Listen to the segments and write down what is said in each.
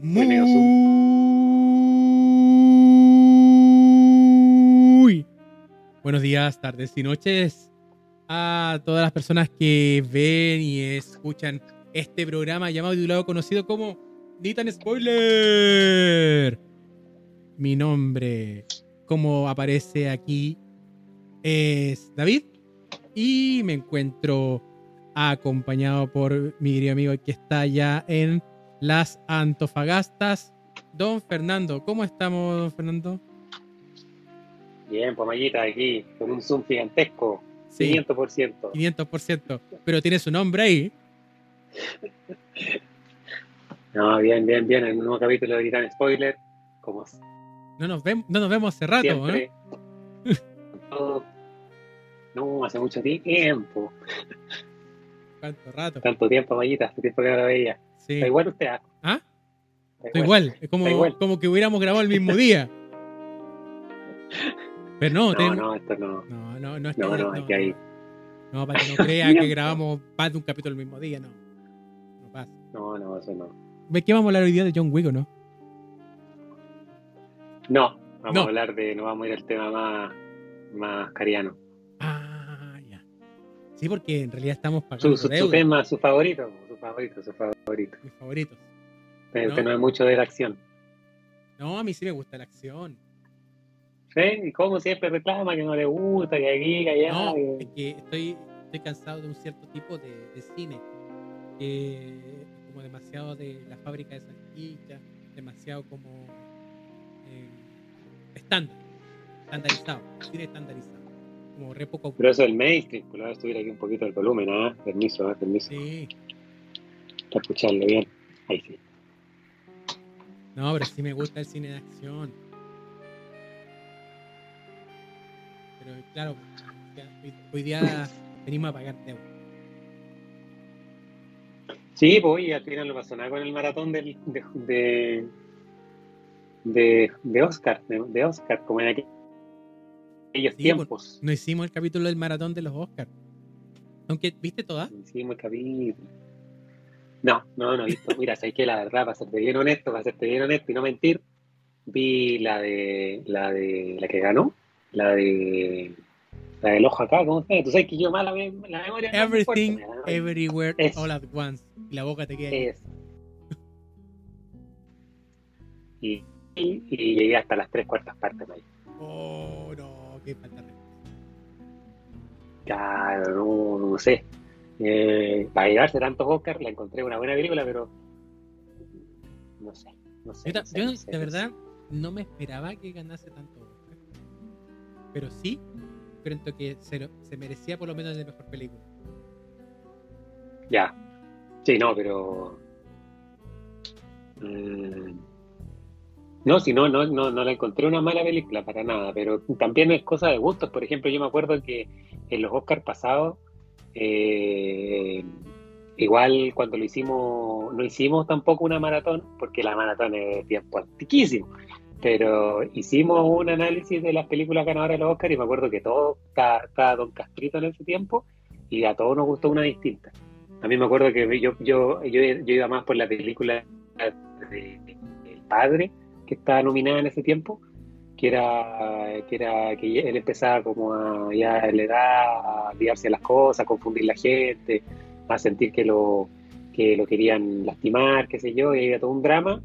Muy buenos días, tardes y noches a todas las personas que ven y escuchan este programa llamado y titulado conocido como Nitan Spoiler. Mi nombre, como aparece aquí, es David y me encuentro acompañado por mi querido amigo que está ya en las Antofagastas, don Fernando. ¿Cómo estamos, don Fernando? Bien, Pomayita, aquí, con un zoom gigantesco. Sí. 500%. 500%. Pero tiene su nombre ahí. No, bien, bien, bien. En un nuevo capítulo de Gritan Spoiler, como No nos, vemos, no nos vemos hace rato, siempre. Todo- No, hace mucho tiempo. ¿Cuánto rato? Tanto tiempo, Mayita, hace tiempo que no la veía. Sí. Está igual usted, ¿ah? ¿Ah? Está Estoy igual. Es como, Está igual. como que hubiéramos grabado el mismo día. Pero no, No, ten- no, esto no. no, no, no, No, no, aquí hay. No, para que no crea que grabamos más de un capítulo el mismo día, no. No pasa. No, no, eso no. ¿De qué vamos a hablar hoy día de John Wick o no? No, vamos No. a hablar de. No vamos a ir al tema más, más cariano. Ah, ya. Sí, porque en realidad estamos Su, pagando su, su deuda, tema, su favorito, su favorito, su favorito. mis favoritos. Pero No. usted no es mucho de la acción. No, a mí sí me gusta la acción. ¿Sí? Y como siempre reclama que no le gusta, que aquí, que allá. No, que- es que estoy, estoy cansado de un cierto tipo de, de cine. Que como demasiado de la fábrica de salchichas, demasiado como eh, estándar, estandarizado, cine estandarizado. Como re poco. Pero eso es el mainstream, pues le voy a subir aquí un poquito el volumen, ¿ah? Permiso, ¿ah? Permiso, Sí, para escucharlo bien. Ahí sí. no, pero sí me gusta el cine de acción. Pero claro, hoy, día venimos a pagar deuda. Sí, pues y al final no pasó nada con el maratón del, de, de, de, de Oscar, de, de Oscar, como en aquellos Sí, pues, tiempos. No hicimos el capítulo del maratón de los Oscars. Aunque, ¿viste todas? Hicimos el capítulo. No, no, no he visto. Mira, sabes que la verdad, para serte bien honesto, para serte bien honesto y no mentir, vi la de la de la que ganó, la de la del ojo acá, ¿cómo se? Tú sabes que yo mala me- la memoria Everything, me everywhere, Es. all at once. Y la boca te queda es. Y, y, y llegué hasta las tres cuartas partes, ahí. Oh, no, qué falta de. Claro, no, no sé. Eh, para llevarse tantos Oscars, la encontré una buena película, pero no sé, no sé. Yo, ta- no sé, yo, no sé, de verdad, no me esperaba que ganase tanto Oscar. Pero sí, creo que se, lo- se merecía por lo menos de mejor película. Ya. Sí, no, pero. Mm, no, si no, no, no, no la encontré una mala película para nada, pero también es cosa de gustos. Por ejemplo, yo me acuerdo que en los Oscars pasados, eh, igual cuando lo hicimos, no hicimos tampoco una maratón, porque la maratón es tiempo antiquísimo, pero hicimos un análisis de las películas ganadoras de los Oscars y me acuerdo que todo estaba Don Castrito en ese tiempo y a todos nos gustó una distinta. A mí me acuerdo que yo, yo, yo, yo iba más por la película de, El Padre, que estaba nominada en ese tiempo, que era que era que él empezaba como a ya le da a olvidarse de las cosas, a confundir la gente, a sentir que lo que lo querían lastimar, qué sé yo, y había todo un drama.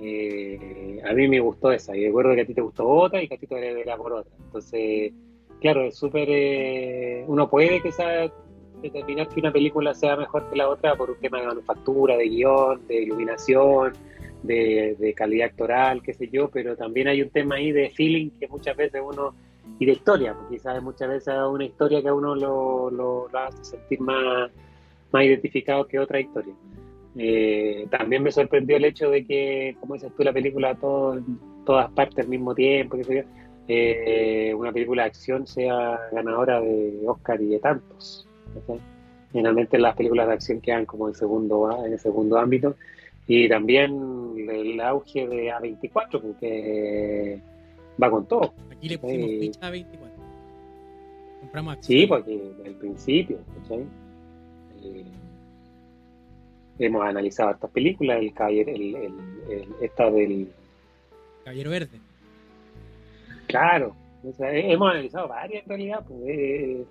Eh, a mí me gustó esa, y recuerdo que a ti te gustó otra y que a ti te era por otra. Entonces, claro, es súper. eh, uno puede que sea determinar que una película sea mejor que la otra por un tema de manufactura, de guion, de iluminación, de, calidad actoral, qué sé yo, pero también hay un tema ahí de feeling que muchas veces uno, y de historia, porque quizás muchas veces una historia que a uno lo, lo, hace sentir más, más identificado que otra historia. Eh, también me sorprendió el hecho de que, como dices tú, la película todo, en todas partes al mismo tiempo, qué sé yo, eh, una película de acción sea ganadora de Oscar y de tantos. ¿cachai? Generalmente las películas de acción quedan como en segundo, en el segundo ámbito. Y también el auge de A24, porque va con todo. Aquí le pusimos Sí. ficha a 24. Compramos Sí, acciones. porque al principio, ¿cachai? Eh, hemos analizado estas películas, el caballero, el, el, esta del Caballero Verde. Claro, hemos analizado varias en realidad. Pues, eh,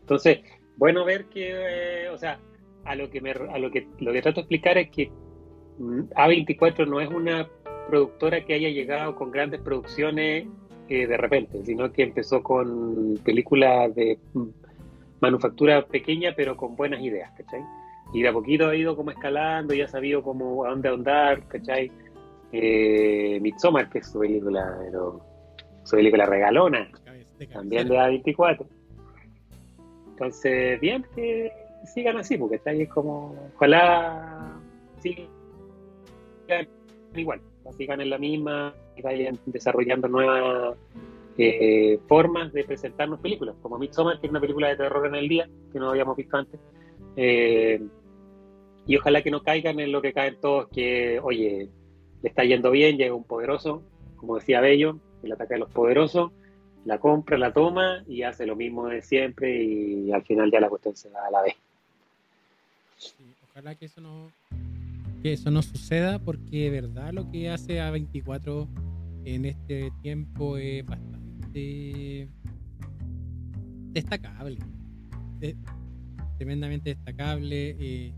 entonces, bueno ver que, eh, o sea, a lo que me, a lo que lo que trato de explicar es que mm, A24 no es una productora que haya llegado con grandes producciones eh, de repente, sino que empezó con películas de manufactura pequeña pero con buenas ideas, ¿cachai? Y de a poquito ha ido como escalando y ha sabido cómo a dónde andar, ¿cachai? Eh, Midsommar, que es su película, pero su película regalona, también de A24. Entonces, bien que sigan así, porque está ahí como, ojalá sigan igual, sigan en la misma, vayan desarrollando nuevas eh, formas de presentarnos películas, como Midsommar, que es una película de terror en el día, que no habíamos visto antes. Eh, y ojalá que no caigan en lo que caen todos, que, oye, le está yendo bien, llega un poderoso, como decía Bello, el ataque de los poderosos, la compra, la toma y hace lo mismo de siempre y al final ya la cuestión se va a la vez. Ojalá que eso no que eso no suceda porque de verdad lo que hace A24 en este tiempo es bastante destacable. tremendamente destacable. Eh,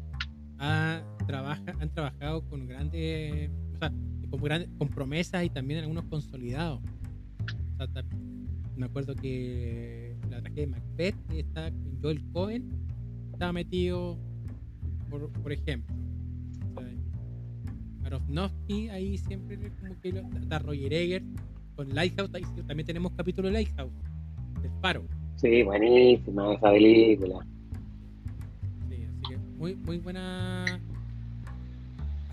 trabaja, han trabajado con grandes, o sea, con, grandes, con promesas y también algunos consolidados. me acuerdo que la tragedia de Macbeth está Joel Cohen estaba metido por, por ejemplo Aronofsky ahí siempre como que está Roger Egger con Lighthouse también tenemos capítulo de Lighthouse del Faro. Sí buenísima esa película. Sí así que muy muy buena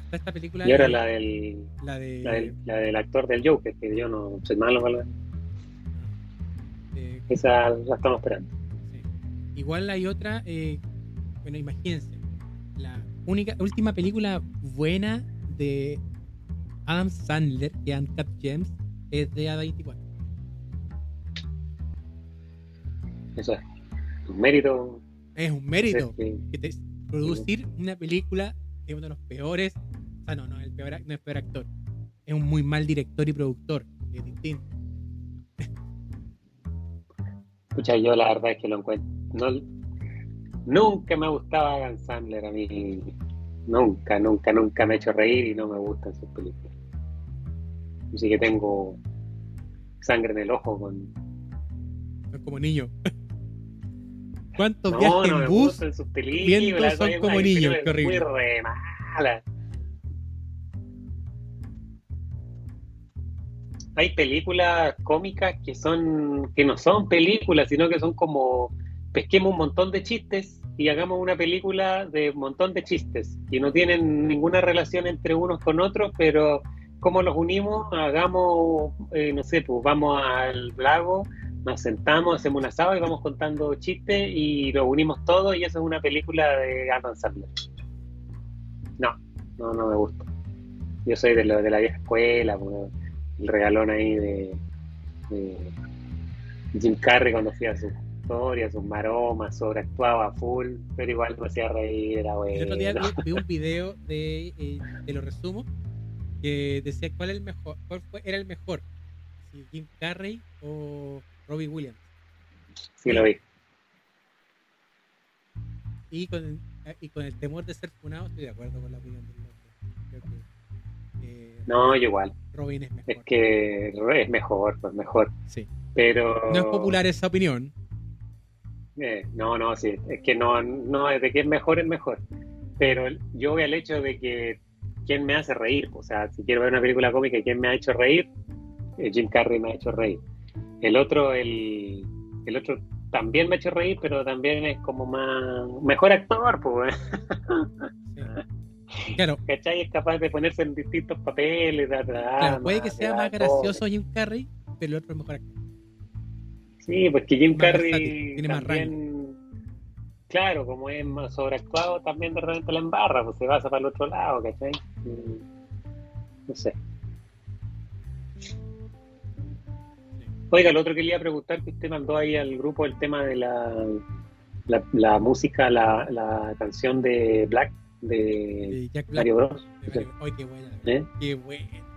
hasta esta película y ahora la del la, de, la, del, actor del Joker que yo no soy malo ¿vale? Eh, esa la estamos esperando. Igual hay otra eh, bueno imagínense la única última película buena de Adam Sandler, que Uncut Gems, es de A24. Eso es un mérito. Es un mérito. Que producir una película es uno de los peores. O sea, no, no, el peor, no es peor actor. Es un muy mal director y productor. Es distinto. Escucha, yo la verdad es que lo encuentro. No, nunca me gustaba Adam Sandler a mí. Nunca, nunca, nunca me ha hecho reír y no me gustan sus películas. Así que tengo sangre en el ojo con. como niño. ¿Cuántos viajes en bus sus películas, son como niños? Qué horrible. Muy re mala. Hay películas cómicas que son que no son películas, sino que son como pesquemos un montón de chistes y hagamos una película de un montón de chistes que no tienen ninguna relación entre unos con otros, pero ¿cómo los unimos? Hagamos, eh, no sé, pues vamos al lago, nos sentamos, hacemos un asado y vamos contando chistes y los unimos todos y eso es una película de Adam Sandler. No, no, no me gusta. Yo soy de, la vieja escuela, pues, el regalón ahí de, de Jim Carrey cuando hacía su historias, sus maromas, sobreactuaba full, pero igual me hacía reír, era bueno. El otro día vi, un video de, eh, de lo resumo, que decía cuál, el mejor, cuál fue, era el mejor, si Jim Carrey o Robbie Williams. Sí, lo vi. Y con, y con el temor de ser funado, estoy de acuerdo con la opinión del otro. Eh, no, yo igual. Robin es mejor. Es que es mejor, pues mejor. Sí. Pero... No es popular esa opinión, eh, no, no, sí, es que no, no, de que es mejor es mejor. Pero yo voy al hecho de que quién me hace reír, o sea, si quiero ver una película cómica, ¿quién me ha hecho reír? Eh, Jim Carrey me ha hecho reír. El otro, el, el otro también me ha hecho reír, pero también es como más mejor actor, pues. Claro. ¿Cachai? Es capaz de ponerse en distintos papeles. puede que sea más gracioso Jim Carrey, pero el otro es mejor actor. Sí, pues que Jim Carrey también, claro, como es más sobreactuado, también de repente la embarra, pues se pasa para el otro lado, ¿cachai? Mm, no sé. Oiga, lo otro que le iba a preguntar que usted mandó ahí al grupo el tema de la, la, música, la, la, canción de Black de, Jack Black. Mario Bros. Ay, qué buena. ¿Eh? Qué buena.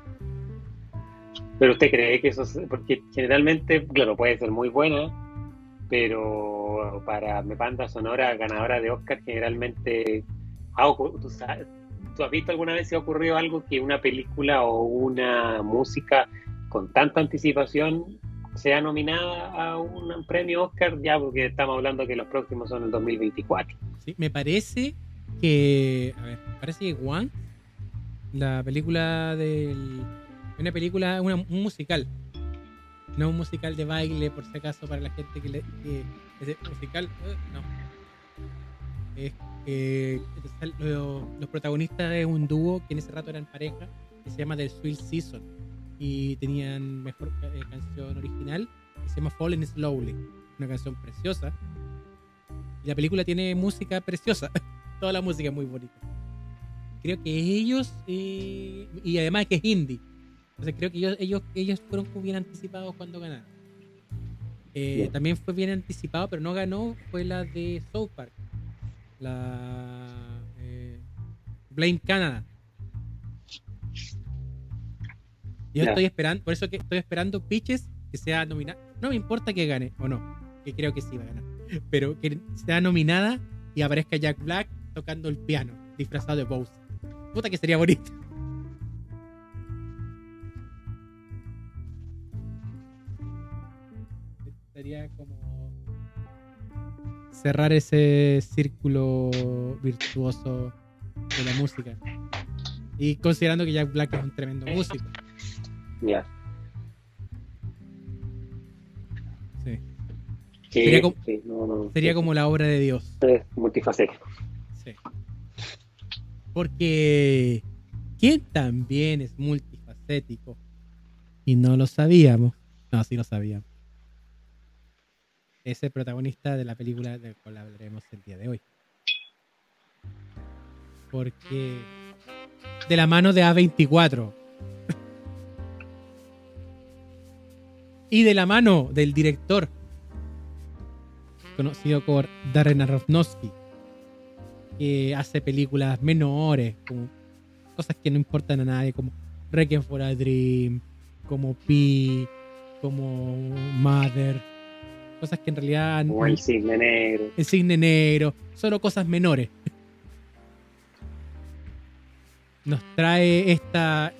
Pero usted cree que eso es, porque generalmente, claro, puede ser muy buena, pero para mi banda sonora ganadora de Oscar generalmente ocu- ¿tú, has visto alguna vez si ha ocurrido algo que una película o una música con tanta anticipación sea nominada a un premio Oscar ya porque estamos hablando que los próximos son el 2024 Sí, me parece que. A ver, parece que One, la película del. Una película, una, un musical. No un musical de baile, por si acaso, para la gente que le. Que, musical. eh, no. Es que lo- los protagonistas de un dúo que en ese rato eran pareja, que se llama The Sweet Season. Y tenían mejor eh, canción original, que se llama Falling Slowly. Una canción preciosa. Y la película tiene música preciosa. Toda la música es muy bonita. Creo que ellos, eh, y además que es indie. Entonces creo que ellos, ellos, ellos fueron bien anticipados cuando ganaron. Eh, también fue bien anticipado, pero no ganó, fue la de South Park. La eh, Blame Canada. Yo estoy esperando, por eso que estoy esperando Pitches que sea nominada. No me importa que gane o no, que creo que sí va a ganar. Pero que sea nominada y aparezca Jack Black tocando el piano, disfrazado de Bowser. Puta que sería bonito. Sería como cerrar ese círculo virtuoso de la música. Y considerando que Jack Black es un tremendo músico. ya Sí. Sí, Sería como- sí, no, no, Sería como la obra de Dios. es multifacético Sí. Porque ¿quién también es multifacético? Y no lo sabíamos. No, sí lo sabíamos. Es el protagonista de la película de la cual hablaremos el día de hoy. Porque de la mano de A24 y de la mano del director conocido por Darren Aronofsky que hace películas menores, como cosas que no importan a nadie, como Requiem for a Dream, como Pi, como Mother, cosas que en realidad como el cisne negro el cisne negro, solo cosas menores. Nos trae esta,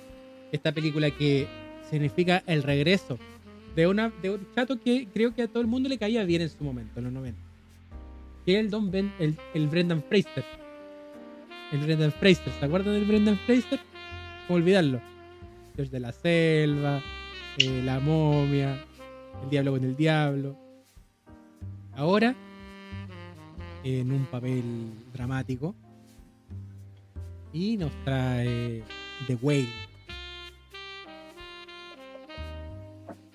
esta película que significa el regreso de, una, de un chato que creo que a todo el mundo le caía bien en su momento, en los 90. Que es el Don Ben, el, el Brendan Fraser. El Brendan Fraser, ¿se acuerdan del Brendan Fraser? ¿Cómo olvidarlo? Dios de la selva, eh, la momia, el diablo con el diablo. Ahora, en un papel dramático, y nos trae The Whale.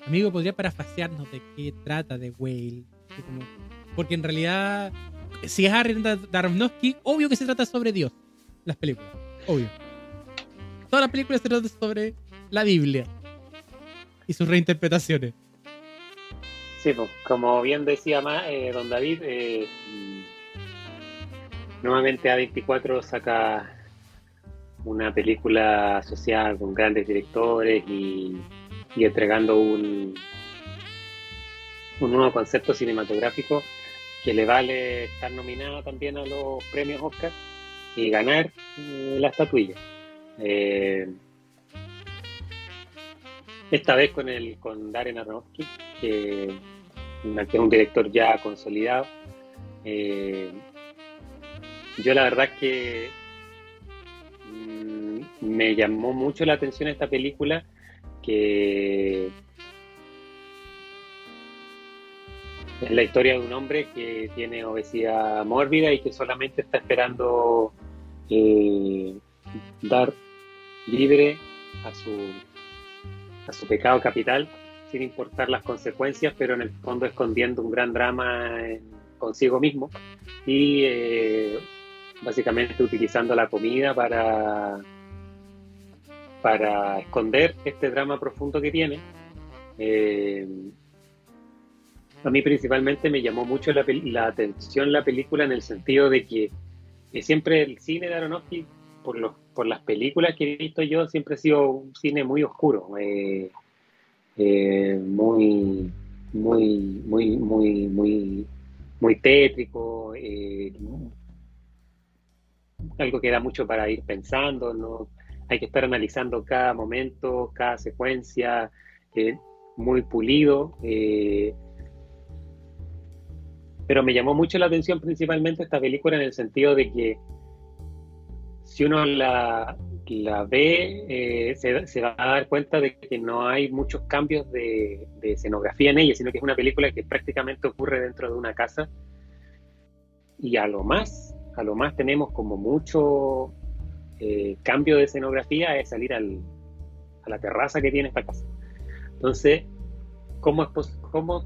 Amigo, ¿podría parafasearnos de qué trata The Whale? Porque en realidad, si es Aaron Darnowski, obvio que se trata sobre Dios. Las películas, obvio. Todas las películas se tratan sobre la Biblia y sus reinterpretaciones. Sí, pues, como bien decía ma- eh, don David, eh, nuevamente A24 saca una película social con grandes directores y, entregando un, un nuevo concepto cinematográfico que le vale estar nominada también a los premios Oscar y ganar eh, la estatuilla. Eh, esta vez con el con Darren Aronofsky, que es un director ya consolidado. Eh, yo la verdad que mm, me llamó mucho la atención esta película que es la historia de un hombre que tiene obesidad mórbida y que solamente está esperando eh, dar libre a su a su pecado capital sin importar las consecuencias, pero en el fondo escondiendo un gran drama en- consigo mismo y eh, básicamente utilizando la comida para para esconder este drama profundo que tiene. Eh, a mí principalmente me llamó mucho la, la atención la película en el sentido de que siempre el cine de Aronofsky, por, los, por las películas que he visto yo, siempre ha sido un cine muy oscuro, eh, eh, muy, muy, muy, muy, muy, muy tétrico, eh, algo que da mucho para ir pensando, ¿no? Hay que estar analizando cada momento, cada secuencia, muy pulido. pero me llamó mucho la atención principalmente esta película en el sentido de que si uno la, la ve, eh, se, va a dar cuenta de que no hay muchos cambios de, escenografía en ella, sino que es una película que prácticamente ocurre dentro de una casa. Y a lo más, a lo más tenemos como mucho eh, cambio de escenografía es salir al, a la terraza que tiene esta casa. Entonces, ¿cómo es cómo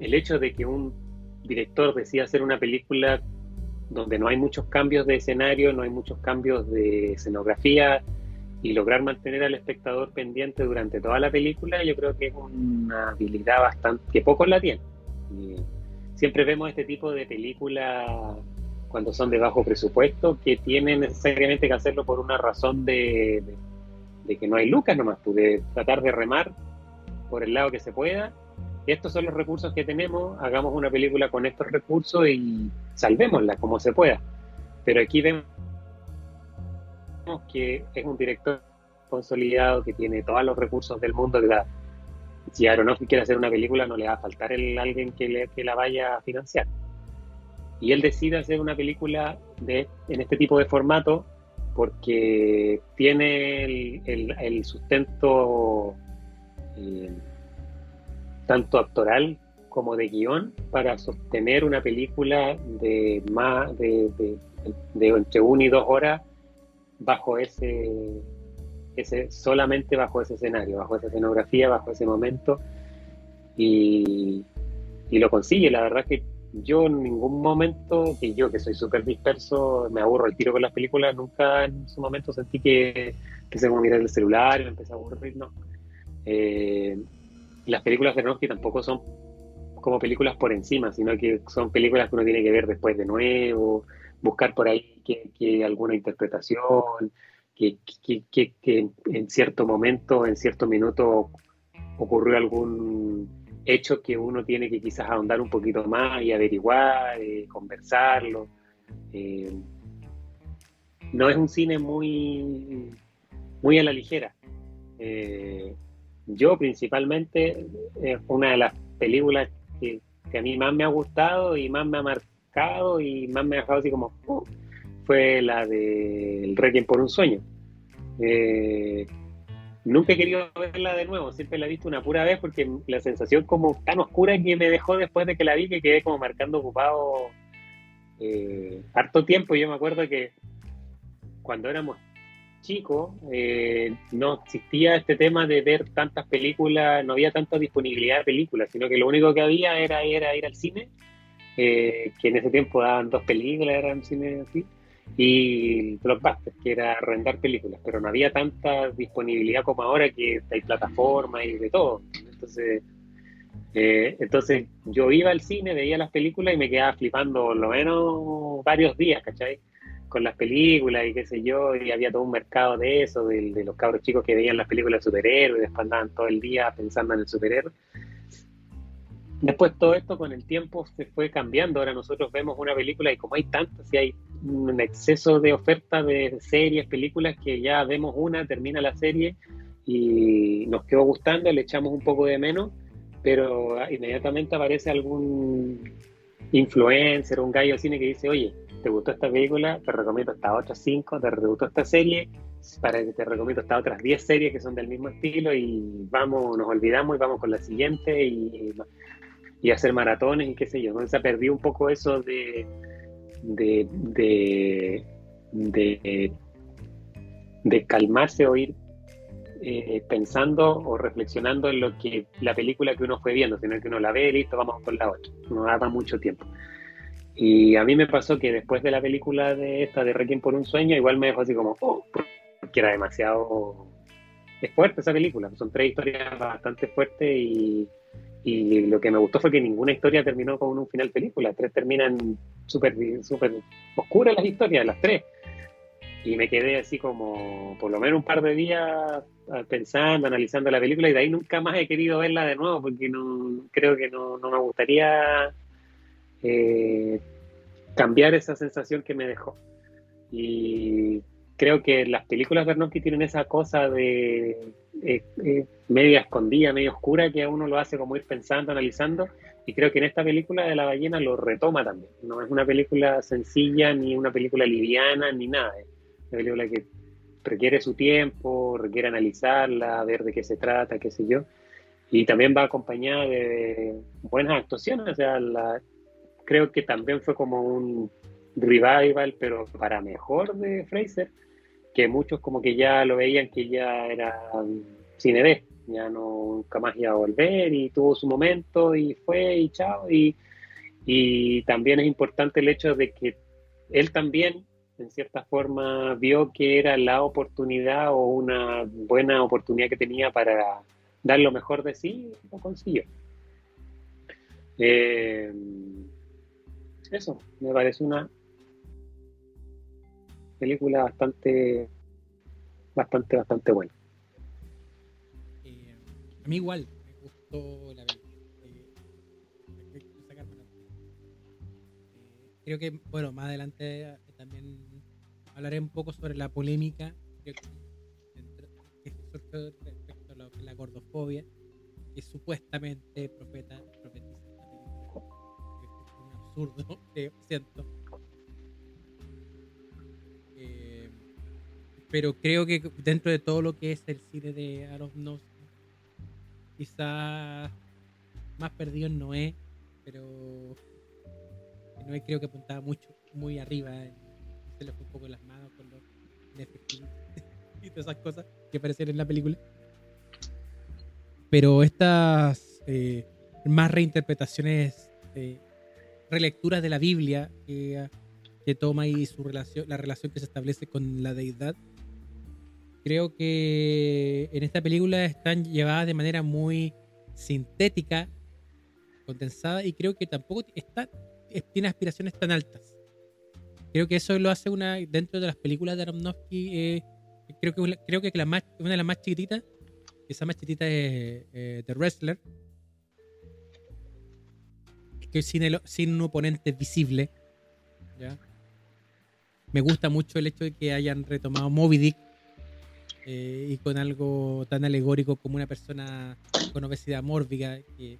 el hecho de que un director decida hacer una película donde no hay muchos cambios de escenario, no hay muchos cambios de escenografía y lograr mantener al espectador pendiente durante toda la película, yo creo que es una habilidad bastante que pocos la tienen. siempre vemos este tipo de películas cuando son de bajo presupuesto que tienen necesariamente que hacerlo por una razón de, de, que no hay lucas nomás, pues, de tratar de remar por el lado que se pueda estos son los recursos que tenemos, hagamos una película con estos recursos y salvémosla como se pueda. Pero aquí vemos que es un director consolidado que tiene todos los recursos del mundo. Que si Aronofsky quiere hacer una película, no le va a faltar el, alguien que, le, que la vaya a financiar. Y él decide hacer una película de, en este tipo de formato porque tiene el, el, sustento eh, tanto actoral como de guion para sostener una película de más de, entre una y dos horas bajo ese, ese solamente bajo ese escenario, bajo esa escenografía, bajo ese momento y, y lo consigue. La verdad que yo en ningún momento, que yo que soy súper disperso, me aburro el tiro con las películas, nunca en su momento sentí que, que se me mirar el celular y me empecé a aburrir, no. Eh, las películas de Aronofsky tampoco son como películas por encima, sino que son películas que uno tiene que ver después de nuevo, buscar por ahí que, alguna interpretación, que, en cierto momento, en cierto minuto ocurrió algún hecho que uno tiene que quizás ahondar un poquito más y averiguar, eh, conversarlo. Eh, no es un cine muy, muy a la ligera. Eh, yo principalmente, es una de las películas que, a mí más me ha gustado y más me ha marcado y más me ha dejado así como, uh, fue la de El Requiem por un sueño. Eh, nunca he querido verla de nuevo, siempre la he visto una pura vez porque la sensación como tan oscura que me dejó después de que la vi que quedé como marcando ocupado eh, harto tiempo. Yo me acuerdo que cuando éramos chico, eh, no existía este tema de ver tantas películas, no había tanta disponibilidad de películas, sino que lo único que había era, ir al cine, eh, que en ese tiempo daban dos películas, eran cine así, y Blockbuster, que era arrendar películas, pero no había tanta disponibilidad como ahora que hay plataformas y de todo. Entonces, eh, entonces yo iba al cine, veía las películas y me quedaba flipando lo menos varios días, ¿cachai? Con las películas y qué sé yo, y había todo un mercado de eso, de, los cabros chicos que veían las películas de superhéroes, después andaban todo el día pensando en el superhéroe. Después todo esto con el tiempo se fue cambiando, ahora nosotros vemos una película y como hay tantas y hay un exceso de oferta de series, películas, que ya vemos una, termina la serie y nos quedó gustando, le echamos un poco de menos, pero inmediatamente aparece algún influencer, un gallo de cine que dice, oye, ¿te gustó esta película? Te recomiendo estas otras 5, ¿te gustó esta serie? Para que te recomiendo estas otras 10 series que son del mismo estilo y vamos, nos olvidamos y vamos con la siguiente y, y hacer maratones y qué sé yo. Entonces perdido un poco eso de, de, de, de, de calmarse o ir eh, pensando o reflexionando en lo que la película que uno fue viendo, sino que uno la ve y listo, vamos con la otra. No da mucho tiempo. Y a mí me pasó que después de la película de esta de Requiem por un sueño, igual me dejó así como, oh, porque era demasiado... Fuerte esa película, son tres historias bastante fuertes y, y lo que me gustó fue que ninguna historia terminó con un final feliz, pues tres terminan súper super oscuras las historias, las tres. Y me quedé así como por lo menos un par de días ah, pensando, analizando la película y de ahí nunca más he querido verla de nuevo porque no creo que no, no me gustaría eh, cambiar esa sensación que me dejó. Y creo que las películas de Arnoldi tienen esa cosa de eh, eh, media escondida, media oscura, que a uno lo hace como ir pensando, analizando. Y creo que en esta película de la ballena lo retoma también. No es una película sencilla, ni una película liviana, ni nada. Es una película que requiere su tiempo, requiere analizarla, ver de qué se trata, qué sé yo. Y también va acompañada de buenas actuaciones. O sea, la, creo que también fue como un revival, pero para mejor de Fraser, que muchos como que ya lo veían que ya era cine ya no nunca más iba a volver y tuvo su momento y fue y chao. Y, y también es importante el hecho de que él también, en cierta forma, vio que era la oportunidad o una buena oportunidad que tenía para dar lo mejor de sí, lo consiguió. Eh, eso, me parece una película bastante, bastante, bastante buena. Eh, a mí igual, me gustó la película. Eh, eh, creo que, bueno, más adelante también hablaré un poco sobre la polémica que, respecto a la gordofobia, que supuestamente profeta, absurdo siento. Eh, pero creo que dentro de todo lo que es el cine de Aronofsky, quizás más perdido en Noé, pero Noé creo que apuntaba mucho, muy arriba, se le fue un poco las manos con los y todas esas cosas que aparecen en la película. Pero estas eh, más reinterpretaciones eh, relecturas de la Biblia que, toma y su relación, la relación que se establece con la deidad, creo que en esta película están llevadas de manera muy sintética, condensada, y creo que tampoco está, tiene aspiraciones tan altas. Creo que eso lo hace una, dentro de las películas de Aronofsky, eh, creo que, creo que la más, una de las más chiquititas, esa más chiquitita es eh, The Wrestler, que sin, sin un oponente visible. Me gusta mucho el hecho de que hayan retomado Moby Dick eh, y con algo tan alegórico como una persona con obesidad mórbida, que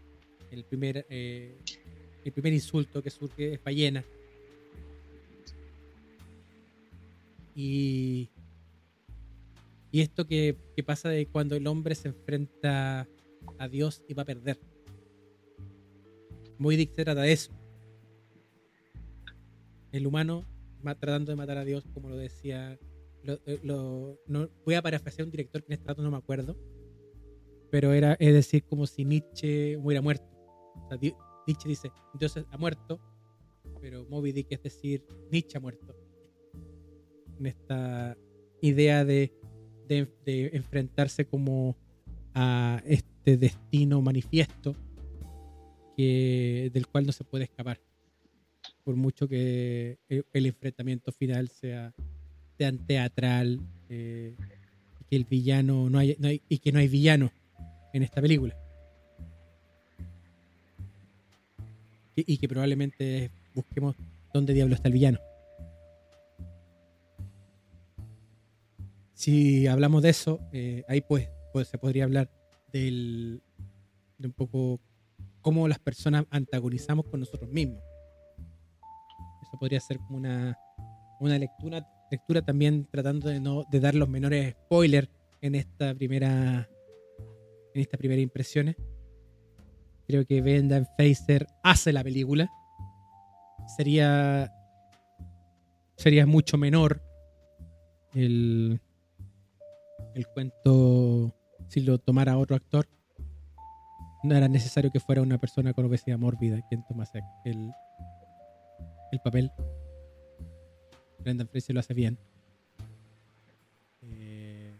el primer, eh, el primer insulto que surge es ballena. Y, y esto que, que pasa de cuando el hombre se enfrenta a Dios y va a perder. Muy Dick se trata de eso. El humano tratando de matar a Dios, como lo decía. Eh, no, voy a parafrasear un director en este rato no me acuerdo. Pero era, es decir, como si Nietzsche hubiera muerto. Nietzsche dice, Dios ha muerto, pero Moby Dick es decir, Nietzsche ha muerto. En esta idea de, de enfrentarse como a este destino manifiesto del cual no se puede escapar. Por mucho que el, enfrentamiento final sea, tan teatral, eh, que el villano no hay, y que no hay villano en esta película. Y, que probablemente busquemos dónde diablo está el villano. Si hablamos de eso, eh, ahí pues, pues, se podría hablar del, de un poco cómo las personas antagonizamos con nosotros mismos. Eso podría ser como una, una lectura, también tratando de no de dar los menores spoilers en esta primera en esta primera impresiones. Creo que Brendan Fraser hace la película. Sería sería mucho menor el el cuento si lo tomara otro actor no era necesario que fuera una persona con obesidad mórbida quien tomase el, el papel. Brendan Fraser lo hace bien. Eh,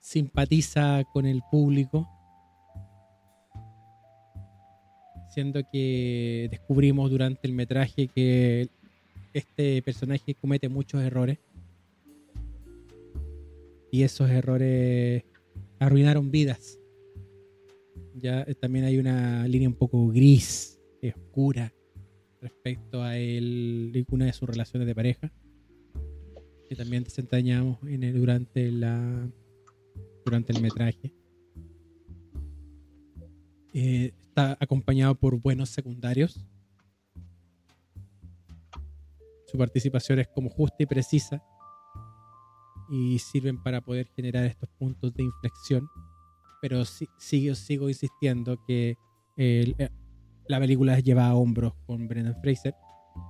simpatiza con el público. siendo que descubrimos durante el metraje que este personaje comete muchos errores. Y esos errores arruinaron vidas. Ya eh, también hay una línea un poco gris, oscura, respecto a él una de sus relaciones de pareja. Que también desentrañamos en durante la durante el metraje. Eh, está acompañado por buenos secundarios. Su participación es como justa y precisa y sirven para poder generar estos puntos de inflexión. Pero sí, sigo, sigo insistiendo que eh, la película lleva a hombros con Brendan Fraser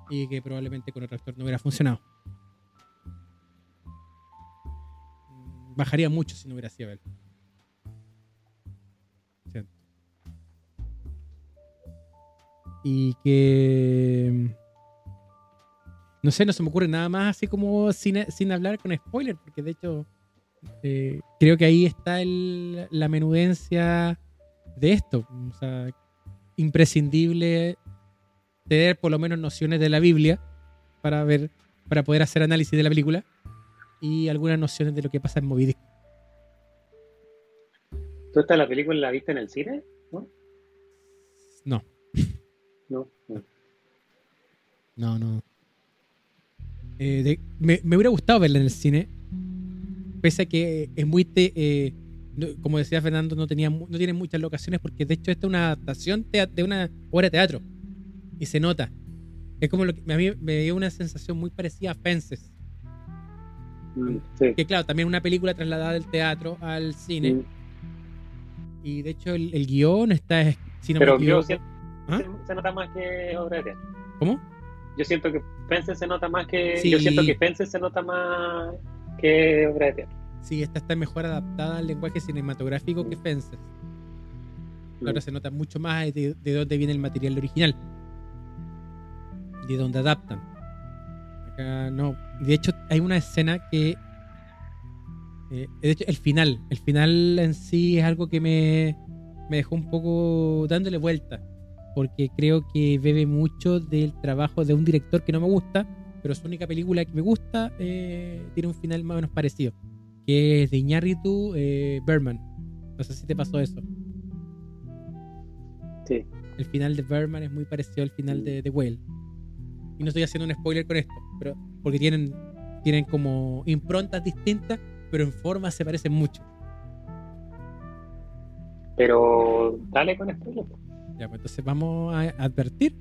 y que probablemente con otro actor no hubiera funcionado. Bajaría mucho si no hubiera sido él. Y que no sé, no se me ocurre nada más así como sin, hablar con spoiler, porque de hecho eh, creo que ahí está la menudencia de esto. O sea, imprescindible tener por lo menos nociones de la Biblia para ver, para poder hacer análisis de la película y algunas nociones de lo que pasa en Moby ¿Tú esta la película la viste en el cine? No. No. No. No, no. Eh, me, hubiera gustado verla en el cine, pese a que es muy... Eh, como decía Fernando, no, tenía, no tiene muchas locaciones porque de hecho esta es una adaptación de una obra de teatro y se nota. Es como lo que a mí me dio una sensación muy parecida a Fences. Mm, que claro, también una película trasladada del teatro al cine. Mm. Y de hecho el, guion está... Si no Pero me se, ¿Ah? se nota más que obra de teatro. ¿Cómo? Yo siento que Fences se nota más que. Yo siento que Fences se nota más que obra de teatro. Sí, esta está mejor adaptada al lenguaje cinematográfico que Fences. Ahora se nota mucho más de, dónde viene el material original. De dónde adaptan. Acá no. De hecho, hay una escena que. Eh, de hecho, el final. El final en sí es algo que me, me dejó un poco dándole vuelta porque creo que bebe mucho del trabajo de un director que no me gusta, pero su única película que me gusta eh, tiene un final más o menos parecido, que es de Iñárritu eh, Berman. No sé si te pasó eso. Sí. El final de Berman es muy parecido al final de The Whale. Y no estoy haciendo un spoiler con esto, pero porque tienen, tienen como improntas distintas, pero en forma se parecen mucho. Pero dale con spoiler. Ya, pues entonces vamos a advertir.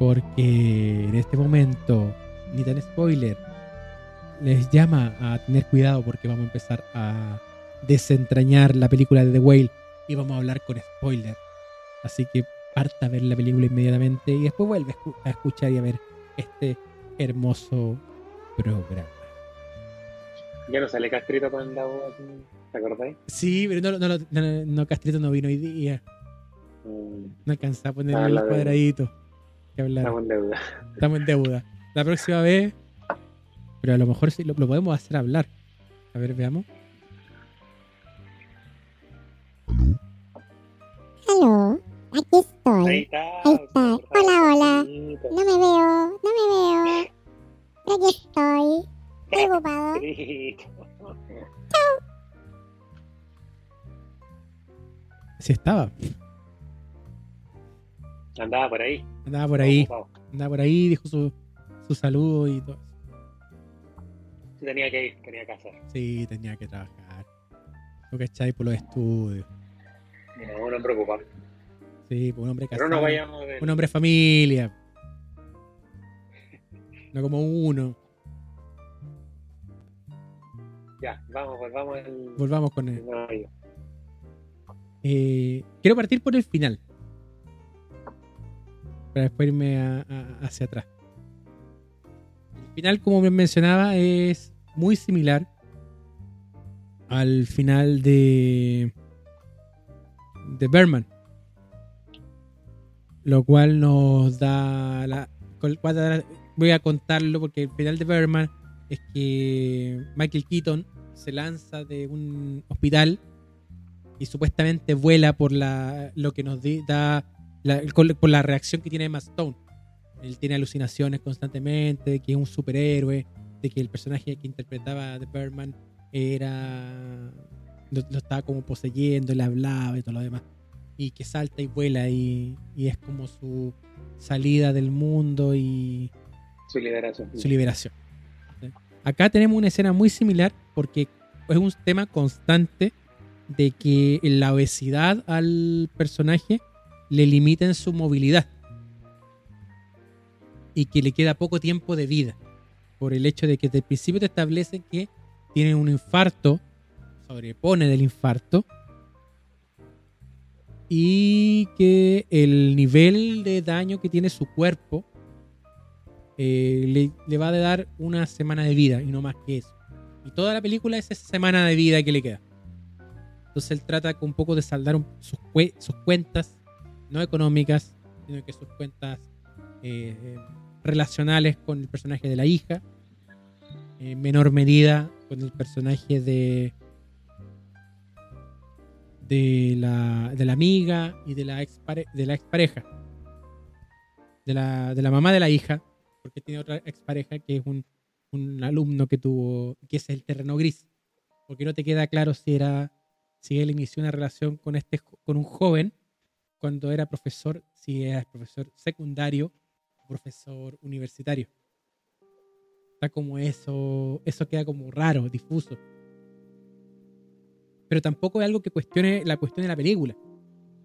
Porque en este momento, ni tan spoiler, les llama a tener cuidado porque vamos a empezar a desentrañar la película de The Whale y vamos a hablar con spoiler. Así que parta a ver la película inmediatamente y después vuelve a escuchar y a ver este hermoso programa. Ya no sale Castrito con la voz, ¿te acordáis? Sí, pero no, no, no, no, Castrito no vino hoy día. Mm. No alcanza a ponerle el cuadradito. Estamos en deuda. Estamos en deuda. La próxima vez. Pero a lo mejor sí lo, podemos hacer hablar. A ver, veamos. Aló, aquí estoy. Ahí está. Ahí está. Hola, hola. No me veo, no me veo. Aquí estoy. Estoy ocupado. Chao. Así estaba. Andaba por ahí. Andaba por ahí. Andaba por ahí, dijo su, su saludo y todo. Sí, tenía que ir, tenía que hacer. Sí, tenía que trabajar. Lo que echáis por los estudios. No, un hombre ocupado. Sí, pues un hombre casado. Pero no vayamos de... Un hombre familia. no como uno. Ya, vamos, volvamos al... Volvamos con él. Eh, quiero partir por el final para después irme hacia atrás. El final, como me mencionaba, es muy similar al final de de Berman, lo cual nos da la voy a contarlo porque el final de Berman es que Michael Keaton se lanza de un hospital y supuestamente vuela por la, lo que nos da por la reacción que tiene Emma Stone. Él tiene alucinaciones constantemente de que es un superhéroe, de que el personaje que interpretaba de Birdman era lo, estaba como poseyendo, le hablaba y todo lo demás. Y que salta y vuela y, es como su salida del mundo y su liberación. Su liberación. Acá tenemos una escena muy similar porque es un tema constante de que la obesidad al personaje le limita en su movilidad y que le queda poco tiempo de vida por el hecho de que desde el principio te establece que tiene un infarto, sobrepone del infarto y que el nivel de daño que tiene su cuerpo eh, le, va a dar una semana de vida y no más que eso. Y toda la película es esa semana de vida que le queda. Entonces él trata un poco de saldar sus, sus, cuentas, no económicas, sino que sus cuentas eh, relacionales con el personaje de la hija, en menor medida con el personaje de de la, de la amiga y de la, de la expareja, de la, de la mamá de la hija, porque tiene otra expareja que es un, un alumno que tuvo, que es el terreno gris, porque no te queda claro si era si él inició una relación con, este, con un joven cuando era profesor, si era profesor secundario o profesor universitario. Está como eso, eso queda como raro, difuso. Pero tampoco es algo que cuestione la cuestión de la película,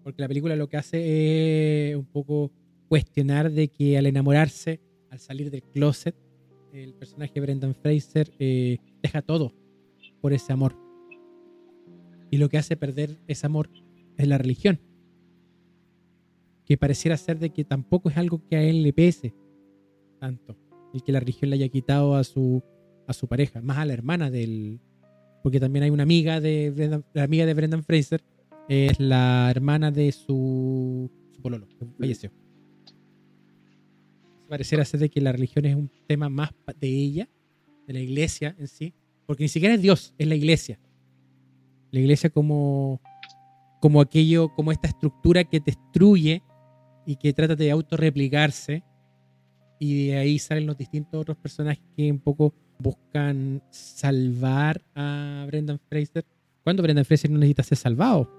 porque la película lo que hace es un poco cuestionar de que al enamorarse, al salir del closet, el personaje Brendan Fraser eh, deja todo por ese amor y lo que hace perder ese amor es la religión. Que pareciera ser de que tampoco es algo que a él le pese tanto. El que la religión le haya quitado a su, a su pareja, más a la hermana del. Porque también hay una amiga de la amiga de Brendan Fraser, es la hermana de su, su pololo, que falleció. Pareciera ser de que la religión es un tema más de ella, de la iglesia en sí, porque ni siquiera es Dios, es la iglesia. La iglesia como, como aquello, como esta estructura que destruye y que trata de autorreplicarse. Y de ahí salen los distintos otros personajes que un poco buscan salvar a Brendan Fraser. Cuando Brendan Fraser no necesita ser salvado.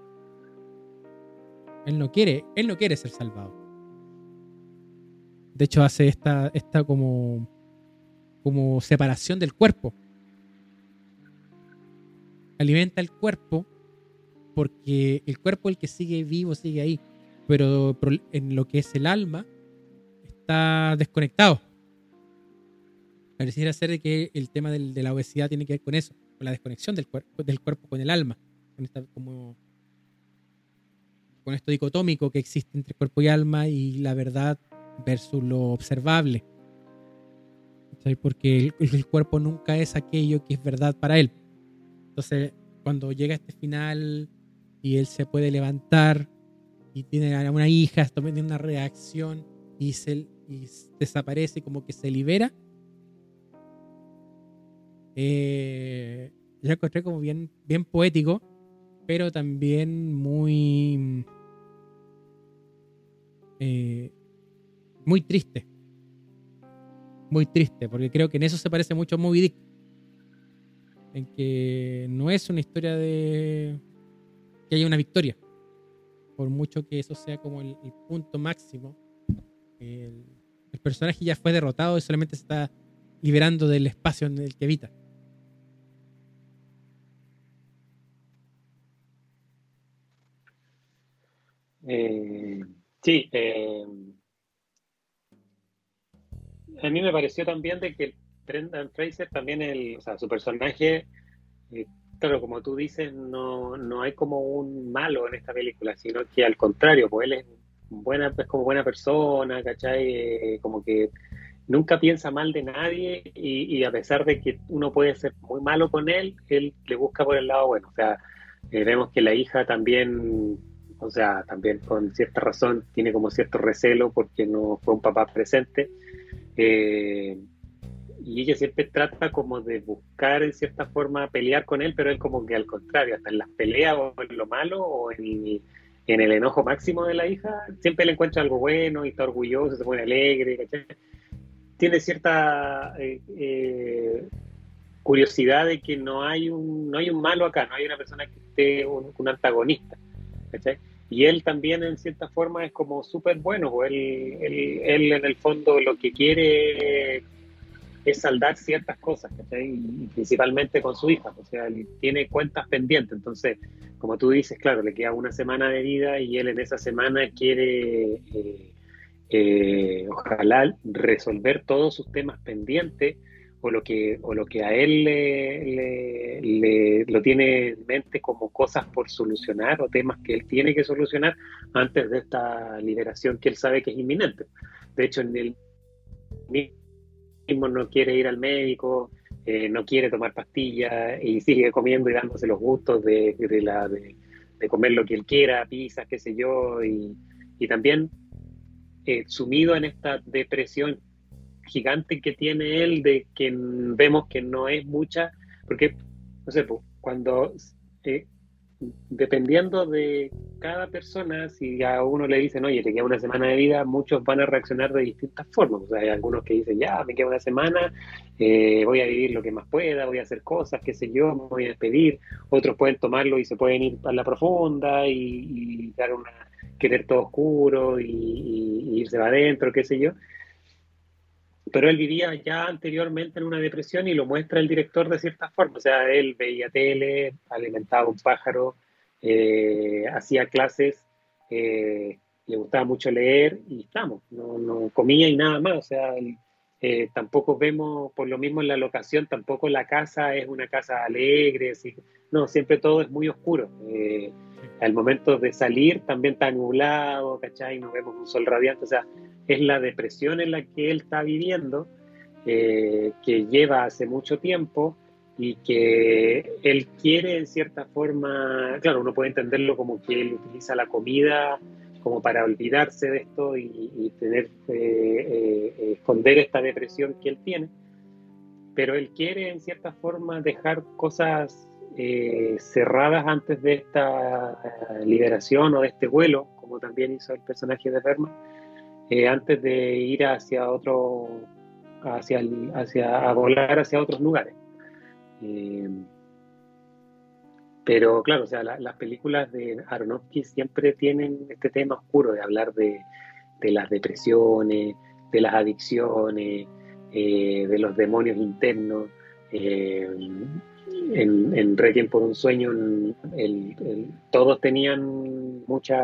Él no quiere, él no quiere ser salvado. De hecho, hace esta, esta como, como separación del cuerpo alimenta el cuerpo porque el cuerpo el que sigue vivo sigue ahí, pero en lo que es el alma está desconectado. Pareciera ser que el tema de la obesidad tiene que ver con eso, con la desconexión del, cuerpo, con el alma, con, como, con esto dicotómico que existe entre cuerpo y alma y la verdad versus lo observable. Porque el cuerpo nunca es aquello que es verdad para él. Entonces, cuando llega este final y él se puede levantar y tiene una hija, esto tiene una reacción y, se, desaparece, como que se libera. Eh, encontré como bien, bien poético, pero también muy, eh, muy triste. Muy triste, porque creo que en eso se parece mucho a Moby Dick en que no es una historia de que haya una victoria, por mucho que eso sea como el, punto máximo. El, personaje ya fue derrotado y solamente se está liberando del espacio en el que habita. Eh, sí, eh, a mí me pareció también de que Brendan Fraser también, el, o sea, su personaje, eh, claro, como tú dices, no, no hay como un malo en esta película, sino que al contrario, pues él es buena, es como buena persona, ¿cachai? Eh, como que nunca piensa mal de nadie y, a pesar de que uno puede ser muy malo con él, él le busca por el lado bueno. O sea, eh, vemos que la hija también, o sea, también con cierta razón tiene como cierto recelo porque no fue un papá presente. Eh, y, ella siempre trata como de buscar en cierta forma pelear con él, pero él como que al contrario, hasta en las peleas o en lo malo o en, el enojo máximo de la hija, siempre le encuentra algo bueno y está orgulloso, se pone alegre, Tiene cierta eh, eh, curiosidad de que no hay un no hay un malo acá, no hay una persona que esté un, antagonista, Y él también en cierta forma es como súper bueno, pues él, él, él en el fondo lo que quiere es saldar ciertas cosas, Y principalmente con su hija, o sea, tiene cuentas pendientes, entonces, como tú dices, claro, le queda una semana de vida y él en esa semana quiere, eh, eh, ojalá, resolver todos sus temas pendientes o lo que, o lo que a él le, lo tiene en mente como cosas por solucionar o temas que él tiene que solucionar antes de esta liberación que él sabe que es inminente. De hecho, en el no quiere ir al médico, eh, no quiere tomar pastillas y sigue comiendo y dándose los gustos de, la, de, comer lo que él quiera, pizzas, qué sé yo, y, también eh, sumido en esta depresión gigante que tiene él, de que vemos que no es mucha, porque, no sé, pues, cuando eh, dependiendo de cada persona, si a uno le dicen, oye, te queda una semana de vida, muchos van a reaccionar de distintas formas. O sea, hay algunos que dicen, ya, me queda una semana, eh, voy a vivir lo que más pueda, voy a hacer cosas, qué sé yo, me voy a despedir. Otros pueden tomarlo y se pueden ir a la profunda y, dar una, querer todo oscuro y, y irse va adentro, qué sé yo pero él vivía ya anteriormente en una depresión y lo muestra el director de cierta forma. O sea, él veía tele, alimentaba un pájaro, eh, hacía clases, eh, le gustaba mucho leer y estamos, no, no, comía y nada más. O sea, eh, tampoco vemos, por lo mismo en la locación, tampoco la casa es una casa alegre, no, siempre todo es muy oscuro. Al momento de salir también está nublado, ¿cachai? No vemos un sol radiante, o sea, es la depresión en la que él está viviendo, eh, que lleva hace mucho tiempo y que él quiere en cierta forma, claro, uno puede entenderlo como que él utiliza la comida como para olvidarse de esto y, tener, eh, eh, esconder esta depresión que él tiene, pero él quiere en cierta forma dejar cosas cerradas antes de esta liberación o de este vuelo, como también hizo el personaje de Verma, eh, antes de ir hacia otro, hacia, hacia a volar hacia otros lugares. Eh, pero claro, o sea, las películas de Aronofsky siempre tienen este tema oscuro de hablar de, las depresiones, de las adicciones, eh, de los demonios internos. En, en Requiem por un sueño, todos tenían mucha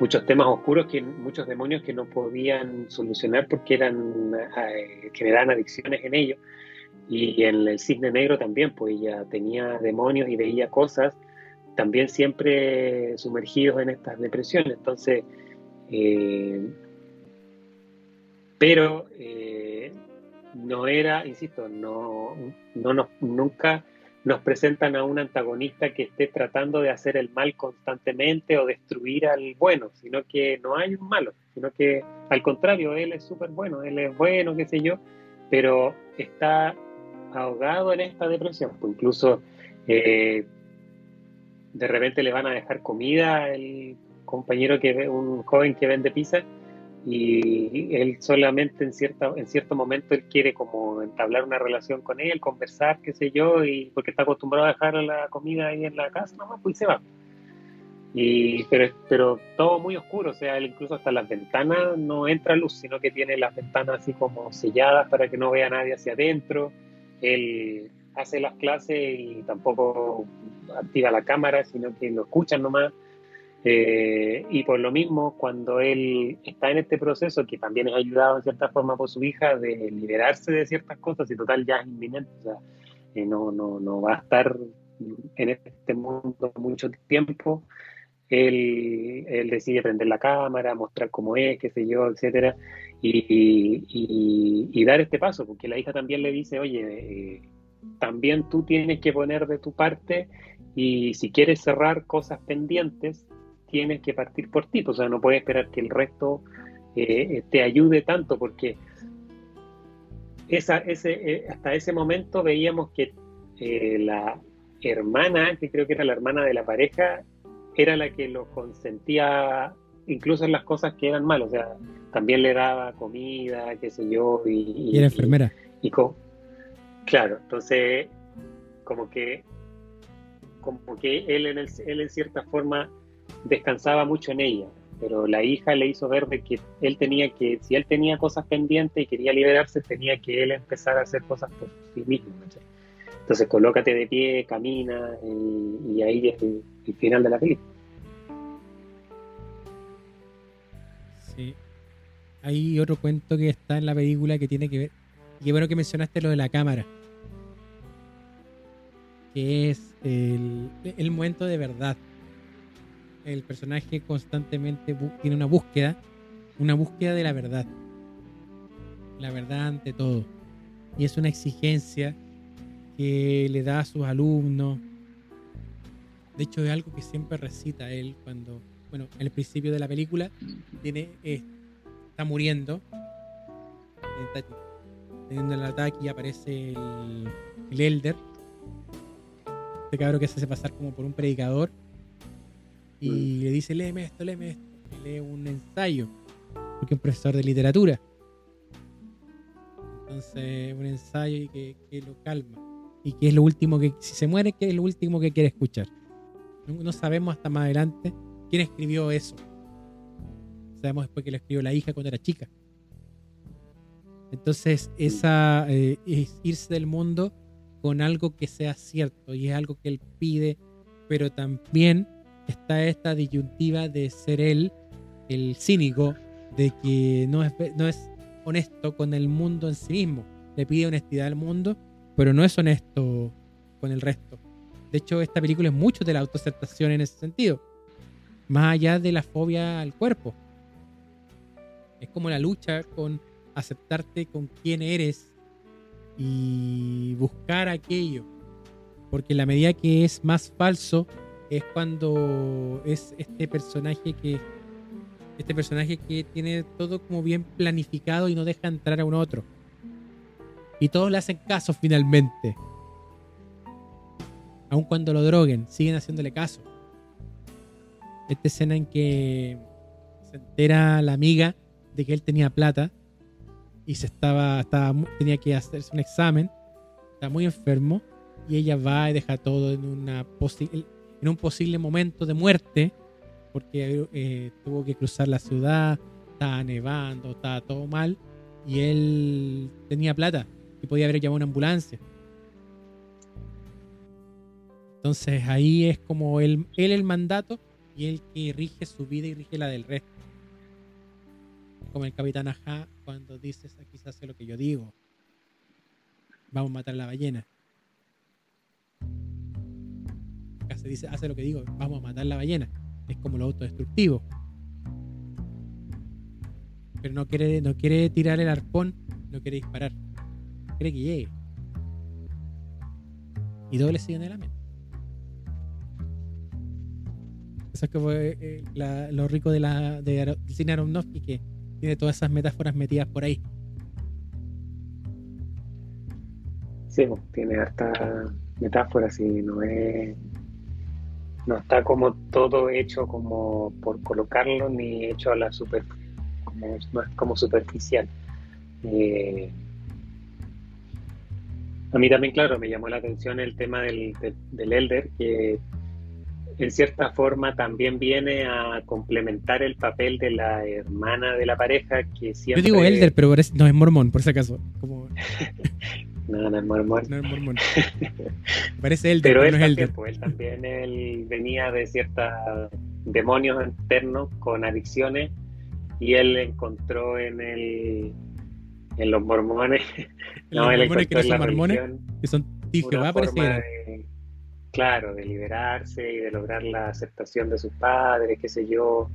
muchos temas oscuros, que muchos demonios que no podían solucionar porque eran eh, generaban adicciones en ellos. Y en el cisne negro también, pues ella tenía demonios y veía cosas, también siempre sumergidos en estas depresiones. Entonces, eh, pero eh, no era, insisto, no, no nos, nunca nos presentan a un antagonista que esté tratando de hacer el mal constantemente o destruir al bueno, sino que no hay un malo, sino que al contrario, él es súper bueno, él es bueno, qué sé yo, pero está ahogado en esta depresión. Pues incluso eh, de repente le van a dejar comida al compañero que ve, un joven que vende pizza y él solamente en, cierta, en cierto momento él quiere como entablar una relación con él, conversar, qué sé yo, y porque está acostumbrado a dejar la comida ahí en la casa, no, pues se va. Y, pero, pero todo muy oscuro, o sea, él incluso hasta las ventanas no entra luz, sino que tiene las ventanas así como selladas para que no vea nadie hacia adentro. Él hace las clases y tampoco activa la cámara, sino que lo escuchan nomás. Eh, y por lo mismo, cuando él está en este proceso, que también es ayudado en cierta forma por su hija, de liberarse de ciertas cosas, y total ya es inminente, o sea, eh, no, no, no va a estar en este mundo mucho tiempo, él, él, decide prender la cámara, mostrar cómo es, qué sé yo, etcétera, y, dar este paso, porque la hija también le dice, oye, eh, también tú tienes que poner de tu parte y si quieres cerrar cosas pendientes, tienes que partir por ti, o sea, no puedes esperar que el resto eh, te ayude tanto, porque esa, ese, eh, hasta ese momento veíamos que eh, la hermana, que creo que era la hermana de la pareja, era la que lo consentía incluso en las cosas que eran malas, o sea, también le daba comida, qué sé yo, y, y era enfermera. Y, claro, entonces como que como que él en, él en cierta forma descansaba mucho en ella, pero la hija le hizo ver de que él tenía que, si él tenía cosas pendientes y quería liberarse, tenía que él empezar a hacer cosas por sí mismo. Entonces, colócate de pie, camina, y, ahí es el, final de la película. Sí. Hay otro cuento que está en la película que tiene que ver. Qué bueno que mencionaste lo de la cámara. Que es el, el momento de verdad el personaje constantemente tiene una búsqueda, una búsqueda de la verdad. La verdad ante todo. Y es una exigencia que le da a sus alumnos. De hecho, es algo que siempre recita él cuando, bueno, en el principio de la película, tiene, eh, está muriendo. teniendo el ataque y aparece el, el Elder. Este cabrón que se hace pasar como por un predicador y mm. le dice, léeme esto, léeme esto. Y lee un ensayo, porque es un profesor de literatura. Entonces, un ensayo y que, lo calma. Y que es lo último que, si se muere, que es lo último que quiere escuchar. No, sabemos hasta más adelante quién escribió eso. Sabemos después que lo escribió la hija cuando era chica. Entonces, esa eh, es irse del mundo con algo que sea cierto y es algo que él pide, pero también está esta disyuntiva de ser él el cínico, de que no es, no es honesto con el mundo en sí mismo. Le pide honestidad al mundo, pero no es honesto con el resto. De hecho, esta película es mucho de la autoaceptación en ese sentido, más allá de la fobia al cuerpo. Es como la lucha con aceptarte con quién eres y buscar aquello. Porque la medida que es más falso es cuando es este personaje que este personaje que tiene todo como bien planificado y no deja entrar a un otro. Y todos le hacen caso finalmente. Aun cuando lo droguen, siguen haciéndole caso. Esta escena en que se entera la amiga de que él tenía plata y se estaba, estaba tenía que hacerse un examen, está muy enfermo y ella va y deja todo en una posible en un posible momento de muerte, porque eh, tuvo que cruzar la ciudad, estaba nevando, estaba todo mal, y él tenía plata y podía haber llamado una ambulancia. Entonces ahí es como él, él el mandato y él que rige su vida y rige la del resto. Como el capitán Aja cuando dices aquí se hace lo que yo digo. Vamos a matar a la ballena dice, hace lo que digo, vamos a matar la ballena. Es como lo autodestructivo. Pero no quiere, no quiere tirar el arpón, no quiere disparar. Quiere que llegue. Y doble sigue en la mente. Eso es como eh, eh, lo rico de la de cine Aronofsky que tiene todas esas metáforas metidas por ahí. Sí, pues, tiene harta metáforas y no es no está como todo hecho como por colocarlo ni hecho a la super como, como superficial eh, a mí también claro me llamó la atención el tema del, del elder que en cierta forma también viene a complementar el papel de la hermana de la pareja que siempre... Yo digo Elder, pero no es mormón, por si acaso. Como... No, no es mormón. No es mormón. Parece él, pero, él, no también, pues, él también él venía de ciertos demonios internos con adicciones y él encontró en el en los mormones. ¿En no, los mormones que son mormones, que son va a Claro, de liberarse y de lograr la aceptación de sus padres, qué sé yo.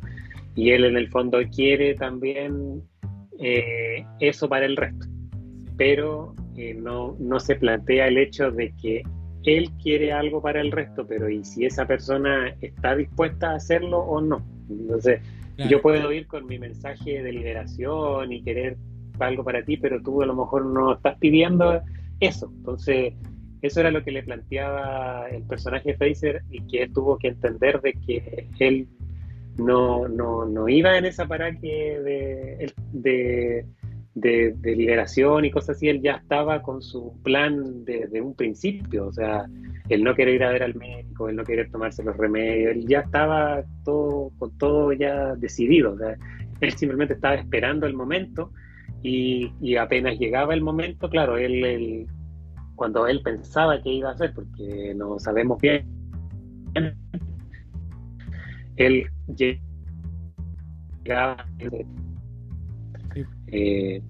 Y él en el fondo quiere también eh, eso para el resto. Pero no, no se plantea el hecho de que él quiere algo para el resto, pero ¿y si esa persona está dispuesta a hacerlo o no? Entonces, Yo puedo ir con mi mensaje de liberación y querer algo para ti, pero tú a lo mejor no estás pidiendo eso. Entonces, eso era lo que le planteaba el personaje Fraser y que él tuvo que entender de que él no, no, no iba en esa paraque de, de, de, liberación y cosas así, él ya estaba con su plan desde un principio, o sea, el no querer ir a ver al médico, el no querer tomarse los remedios, él ya estaba todo, con todo ya decidido, él simplemente estaba esperando el momento y, y apenas llegaba el momento, claro, él, él cuando él pensaba que iba a hacer, porque no sabemos bien. Él llegaba eh,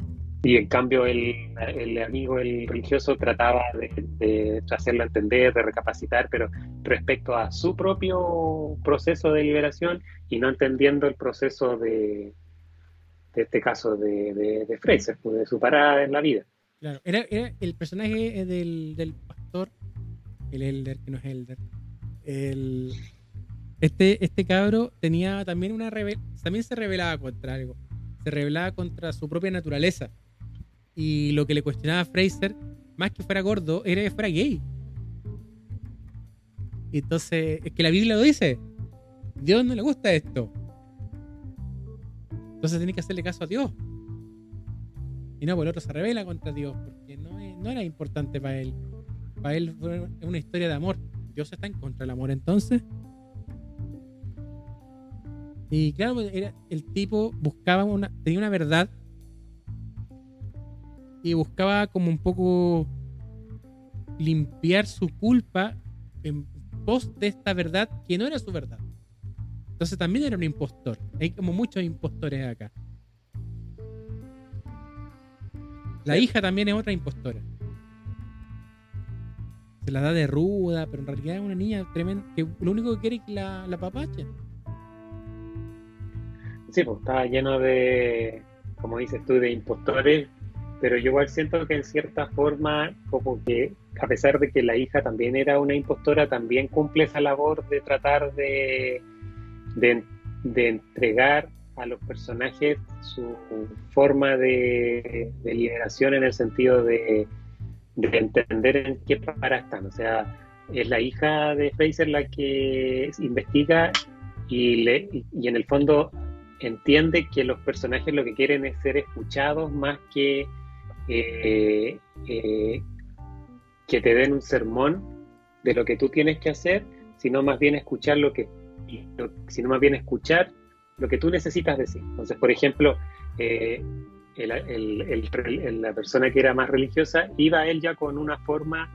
y en cambio el, el, amigo, el religioso, trataba de, hacerlo entender, de recapacitar, pero respecto a su propio proceso de liberación y no entendiendo el proceso de, de este caso de, de, de Fraser, pues, de su parada en la vida. Claro, era, el personaje eh, del, pastor, el Elder, que no es Elder. El, este, este cabro tenía también una también se rebelaba contra algo. Se rebelaba contra su propia naturaleza. Y lo que le cuestionaba a Fraser, más que fuera gordo, era que fuera gay. Y entonces, es que la Biblia lo dice. Dios no le gusta esto. Entonces tiene que hacerle caso a Dios. Y no, pues el otro se revela contra Dios, porque no, no era importante para él. Para él fue una historia de amor. Dios está en contra del amor entonces. Y claro, pues, era, el tipo buscaba una, tenía una verdad y buscaba como un poco limpiar su culpa en pos de esta verdad que no era su verdad. Entonces también era un impostor. Hay como muchos impostores acá. La hija también es otra impostora. Se la da de ruda, pero en realidad es una niña tremenda que lo único que quiere es que la, la papache. Sí, pues está lleno de, como dices tú, de impostores, pero yo igual siento que en cierta forma, como que a pesar de que la hija también era una impostora, también cumple esa labor de tratar de, de, de entregar a los personajes su forma de, liberación en el sentido de, entender en qué para están. O sea, es la hija de Fraser la que investiga y, le, y en el fondo entiende que los personajes lo que quieren es ser escuchados más que eh, eh, que te den un sermón de lo que tú tienes que hacer, sino más bien escuchar lo que, sino más bien escuchar lo que tú necesitas decir. Entonces, por ejemplo, eh, la persona que era más religiosa iba a él ya con una forma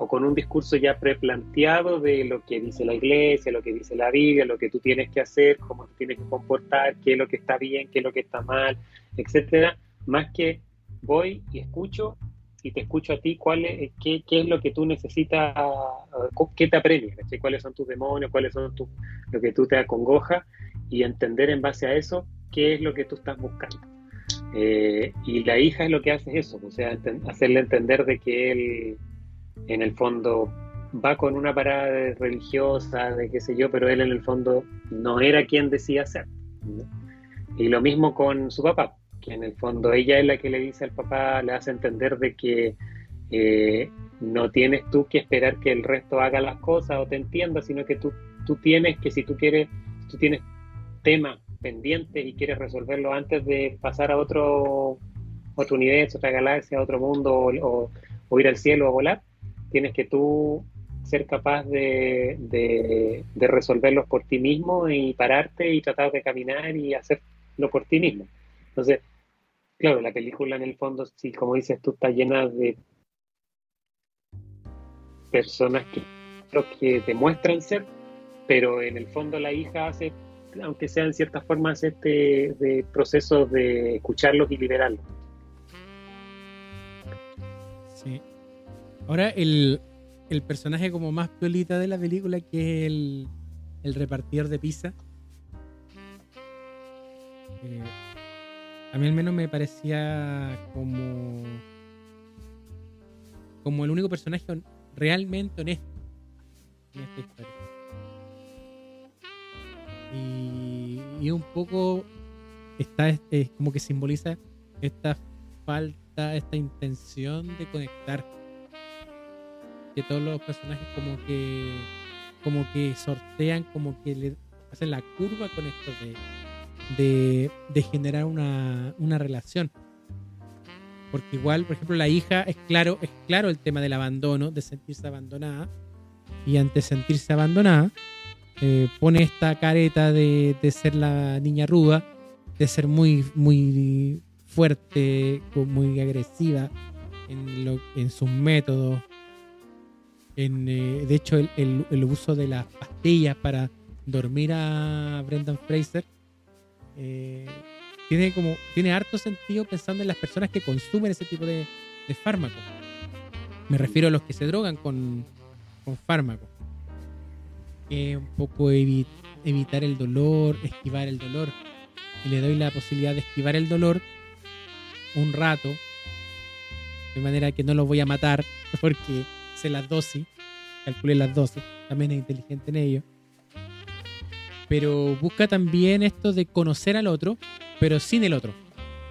o con un discurso ya preplanteado de lo que dice la iglesia, lo que dice la Biblia, lo que tú tienes que hacer, cómo te tienes que comportar, qué es lo que está bien, qué es lo que está mal, etcétera, más que voy y escucho y te escucho a ti cuál es, qué, es lo que tú necesitas, qué te apremia, cuáles son tus demonios, cuáles son tus, lo que tú te acongoja y entender en base a eso qué es lo que tú estás buscando. Eh, y la hija es lo que hace eso, o sea, hacerle entender de que él en el fondo va con una parada religiosa, de qué sé yo, pero él en el fondo no era quien decía ser. Y lo mismo con su papá, que en el fondo ella es la que le dice al papá, le hace entender de que eh, no tienes tú que esperar que el resto haga las cosas o te entienda, sino que tú, tú tienes que si tú quieres, tú tienes temas pendientes y quieres resolverlo antes de pasar a otro, otro universo, otra galaxia, otro mundo o, ir al cielo o volar, tienes que tú ser capaz de, resolverlos por ti mismo y pararte y tratar de caminar y hacerlo por ti mismo. Entonces, claro, la película en el fondo, sí, como dices tú, está llena de personas que, que demuestran ser, pero en el fondo la hija hace aunque sea en ciertas formas, este de proceso de escucharlos y liberarlos. Ahora, el, el personaje como más piolita de la película, que es el, el repartidor de pizza. Eh, a mí al menos me parecía como como el único personaje realmente honesto en esta historia. Y, y un poco está es como que simboliza esta falta, esta intención de conectar. Que todos los personajes como que como que sortean, como que le hacen la curva con esto de, de, generar una, una, relación. Porque igual, por ejemplo, la hija es claro, es claro el tema del abandono, de sentirse abandonada. Y ante sentirse abandonada, eh, pone esta careta de, de, ser la niña ruda, de ser muy, muy fuerte, muy agresiva en, lo, en sus métodos. En, eh, de hecho, el, el, uso de las pastillas para dormir a Brendan Fraser eh, tiene como tiene harto sentido pensando en las personas que consumen ese tipo de, fármacos. Me refiero a los que se drogan con, con fármacos. un poco evitar el dolor, esquivar el dolor. Y le doy la posibilidad de esquivar el dolor un rato. De manera que no lo voy a matar porque las dosis. Calculé las dosis. También es inteligente en ello pero busca también esto de conocer al otro, pero sin el otro.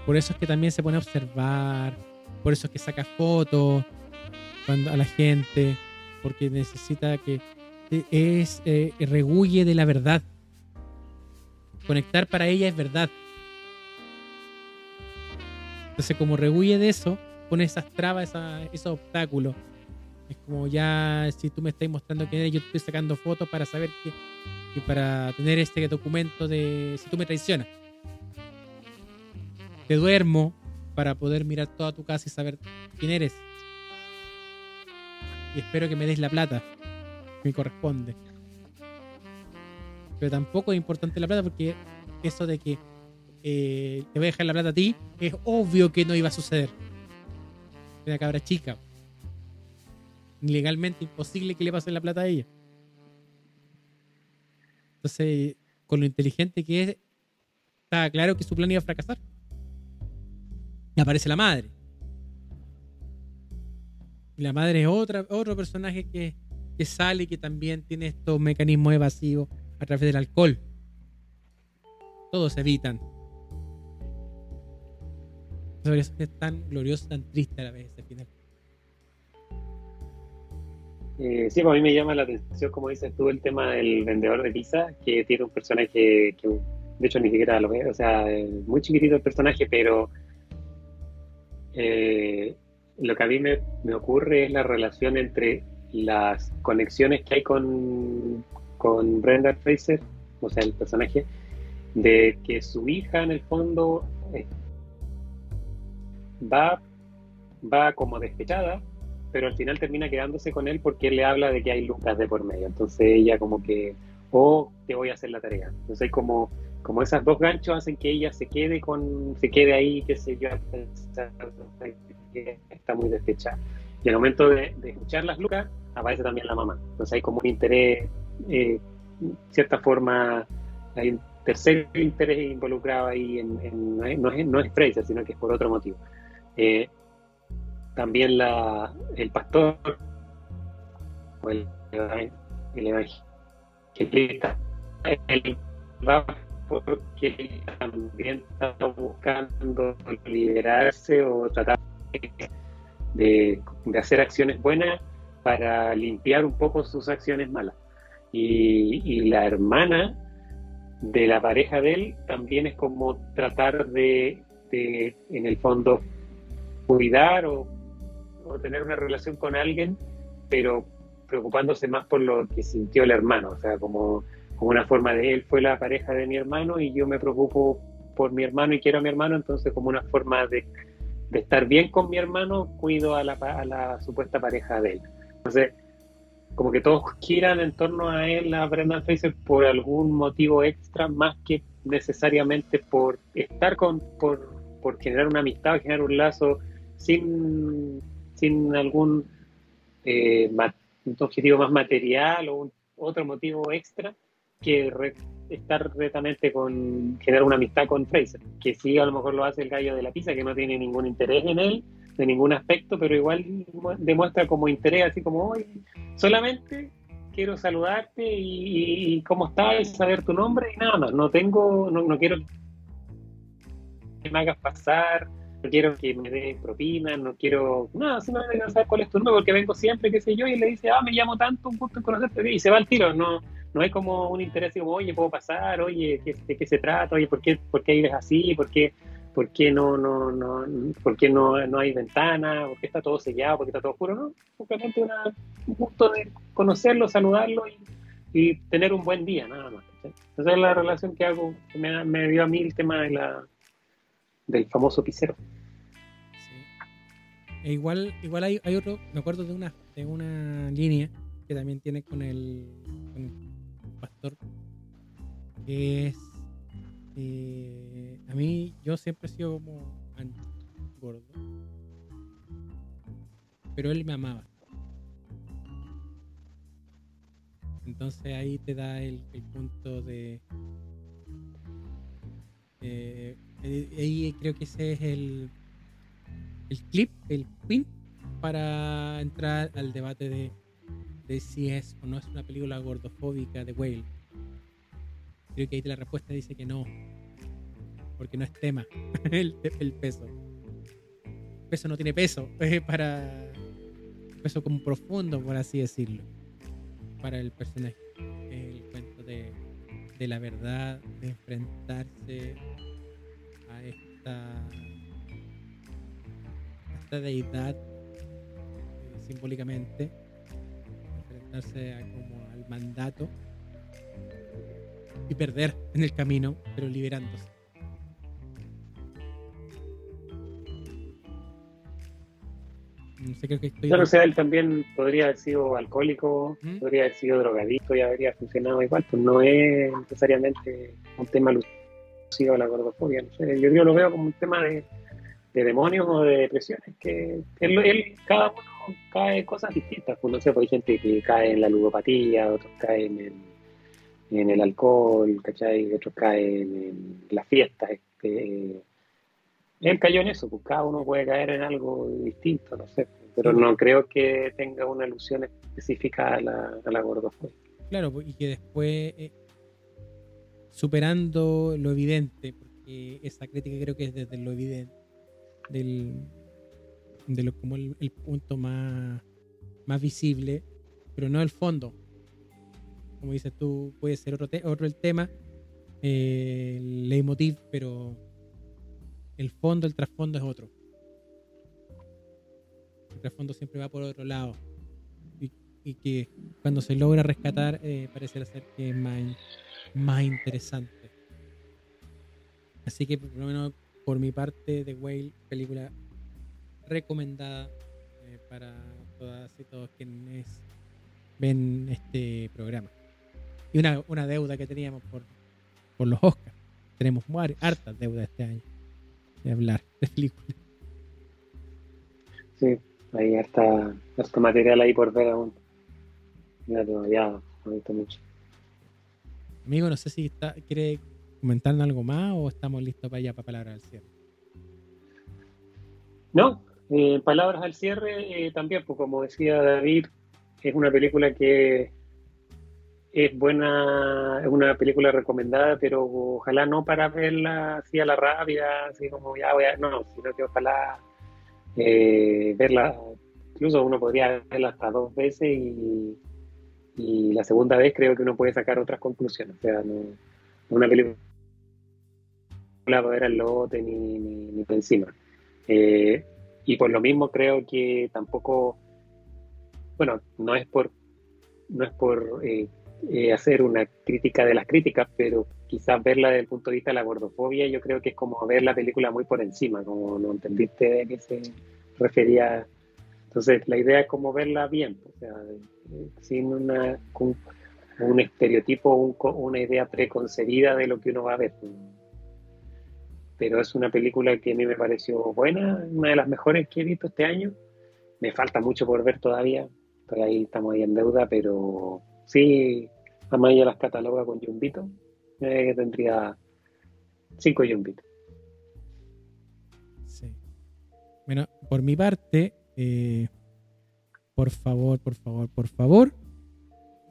Por eso es que también se pone a observar, por eso es que saca fotos a la gente, porque necesita que es eh, de la verdad. Conectar para ella es verdad. Entonces, como regulle de eso, pone esas trabas, esos obstáculos. Es como ya, si tú me estás mostrando que yo estoy sacando fotos para saber que y para tener este documento de si tú me traicionas. Te duermo para poder mirar toda tu casa y saber quién eres. Y espero que me des la plata que me corresponde. Pero tampoco es importante la plata porque eso de que eh, te voy a dejar la plata a ti es obvio que no iba a suceder. Una cabra chica. Legalmente imposible que le pase la plata a ella. Entonces, con lo inteligente que es, está claro que su plan iba a fracasar. Y aparece la madre. Y la madre es otra, otro personaje que, que sale y que también tiene estos mecanismos evasivos a través del alcohol. Todos se evitan. Por eso es tan glorioso, tan triste a la vez ese final. Eh, sí, pues a mí me llama la atención, como dices tú, el tema del vendedor de pizza, que tiene un personaje que, de hecho, ni siquiera lo ve, o sea, muy chiquitito el personaje, pero eh, lo que a mí me, ocurre es la relación entre las conexiones que hay con, con Brenda Fraser, o sea, el personaje, de que su hija en el fondo eh, va, va como despechada pero al final termina quedándose con él porque él le habla de que hay lucas de por medio. Entonces ella como que, o oh, te voy a hacer la tarea. Entonces como, como esas dos ganchos hacen que ella se quede con, se quede ahí, qué sé yo, está muy despechada. Y al momento de, escuchar las lucas, aparece también la mamá. Entonces hay como un interés, eh, cierta forma, hay un tercer interés involucrado ahí, en, no, es, no, es, Fraser, sino que es por otro motivo. Eh, también la, el pastor o el, el evangelista, va porque también está buscando liberarse o tratar de, de, hacer acciones buenas para limpiar un poco sus acciones malas. Y, y, la hermana de la pareja de él también es como tratar de, de en el fondo, cuidar o tener una relación con alguien, pero preocupándose más por lo que sintió el hermano, o sea, como, como una forma de él fue la pareja de mi hermano y yo me preocupo por mi hermano y quiero a mi hermano, entonces como una forma de, de estar bien con mi hermano, cuido a la, a la supuesta pareja de él. Entonces, como que todos quieran en torno a él, a Brendan Fraser, por algún motivo extra, más que necesariamente por estar con, por, por generar una amistad, generar un lazo sin sin algún eh, objetivo más material o un, otro motivo extra que estar directamente con generar una amistad con Fraser, que sí a lo mejor lo hace el gallo de la pizza, que no tiene ningún interés en él, de ningún aspecto, pero igual demuestra como interés, así como hoy, solamente quiero saludarte y, cómo estás, saber tu nombre y nada más. No tengo, no, no quiero que me hagas pasar, no quiero que me des propina, no quiero nada, simplemente quiero saber cuál es tu nombre porque vengo siempre, qué sé yo, y le dice, ah, me llamo tanto, un gusto en conocerte, y se va al tiro, no, no hay como un interés como, oye, puedo pasar, oye, ¿de qué se trata? Oye, ¿por qué, por qué vives así? ¿Por qué, por qué no, no, no, por qué no, no hay ventana? ¿Por qué está todo sellado? ¿Por qué está todo oscuro? No, simplemente una, un gusto de conocerlo, saludarlo y, y tener un buen día, nada más. Esa es la relación que hago, que me, me dio a mí el tema de la, del famoso pisero. E igual, igual hay, hay, otro, me acuerdo de una, de una línea que también tiene con el, pastor, que es, eh, a mí yo siempre he sido como gordo, pero él me amaba. Entonces ahí te da el, punto de... Eh, ahí creo que ese es el, el clip, el pin, para entrar al debate de, de si es o no es una película gordofóbica de Whale. Creo que ahí la respuesta dice que no, porque no es tema el, el peso. El peso no tiene peso, es para peso como profundo, por así decirlo, para el personaje. El cuento de, de la verdad, de enfrentarse esta esta deidad simbólicamente enfrentarse como al mandato y perder en el camino, pero liberándose. No sé, creo que estoy... o sea, él también podría haber sido alcohólico, ¿Mm? podría haber sido drogadicto y habría funcionado igual, pues no es necesariamente un tema alusivo a la gordofobia. No sé, yo, yo lo veo como un tema de, de demonios o de depresiones, que él, cada uno cae en cosas distintas. Pues no sé, pues hay gente que cae en la ludopatía, otros caen en, en el alcohol, ¿cachai? Otros caen en las fiestas. Este, él cayó en eso, pues cada uno puede caer en algo distinto, no sé. Pero no creo que tenga una alusión específica a la, a la gordofobia. Claro, pues, y que después, eh, superando lo evidente, porque esa crítica creo que es desde lo evidente, del, de lo, como el, punto más, más visible, pero no el fondo. Como dices tú, puede ser otro, otro el tema, eh, el leitmotiv, pero el fondo, el trasfondo es otro. El trasfondo siempre va por otro lado. Y, que cuando se logra rescatar, eh, parece ser que es más, más interesante. Así que por lo menos por mi parte, The Whale, película recomendada eh, para todas y todos quienes ven este programa. Y una, una deuda que teníamos por, por los Oscars. Tenemos hartas deudas este año de hablar de películas. Sí, hay harta, material ahí por ver aún. Mira, todavía no he visto mucho. Amigo, no sé si está, quiere comentarnos algo más o estamos listos para allá para palabras al cierre? No, eh, palabras al cierre eh, también, pues como decía David, es una película que es buena, es una película recomendada, pero ojalá no para verla así a la rabia, así como ya voy a, no, sino que ojalá eh, verla, incluso uno podría verla hasta dos veces y, y la segunda vez creo que uno puede sacar otras conclusiones, o sea, no, una película para ver al lote ni, ni, por encima. Eh, y por lo mismo creo que tampoco, bueno, no es por, no es por eh, eh, hacer una crítica de las críticas, pero quizás verla desde el punto de vista de la gordofobia, yo creo que es como ver la película muy por encima, como no entendiste de qué se refería. Entonces, la idea es como verla bien, o sea, sin una, un, un estereotipo, un, una idea preconcebida de lo que uno va a ver pero es una película que a mí me pareció buena, una de las mejores que he visto este año. Me falta mucho por ver todavía, por ahí estamos ahí en deuda, pero sí, ya las cataloga con Jumbito, eh, que tendría cinco Jumbitos. Sí. Bueno, por mi parte, eh, por favor, por favor, por favor,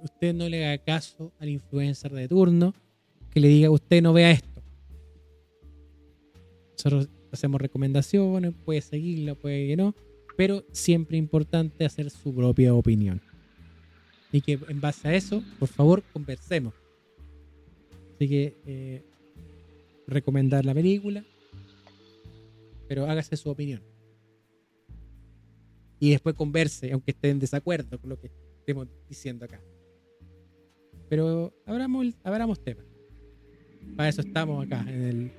usted no le haga caso al influencer de turno que le diga usted no vea esto. Nosotros hacemos recomendaciones, puede seguirla, puede que no, pero siempre importante hacer su propia opinión. Y que en base a eso, por favor, conversemos. Así que eh, recomendar la película, pero hágase su opinión. Y después converse, aunque esté en desacuerdo con lo que estemos diciendo acá. Pero abramos, abramos temas. Para eso estamos acá en, el,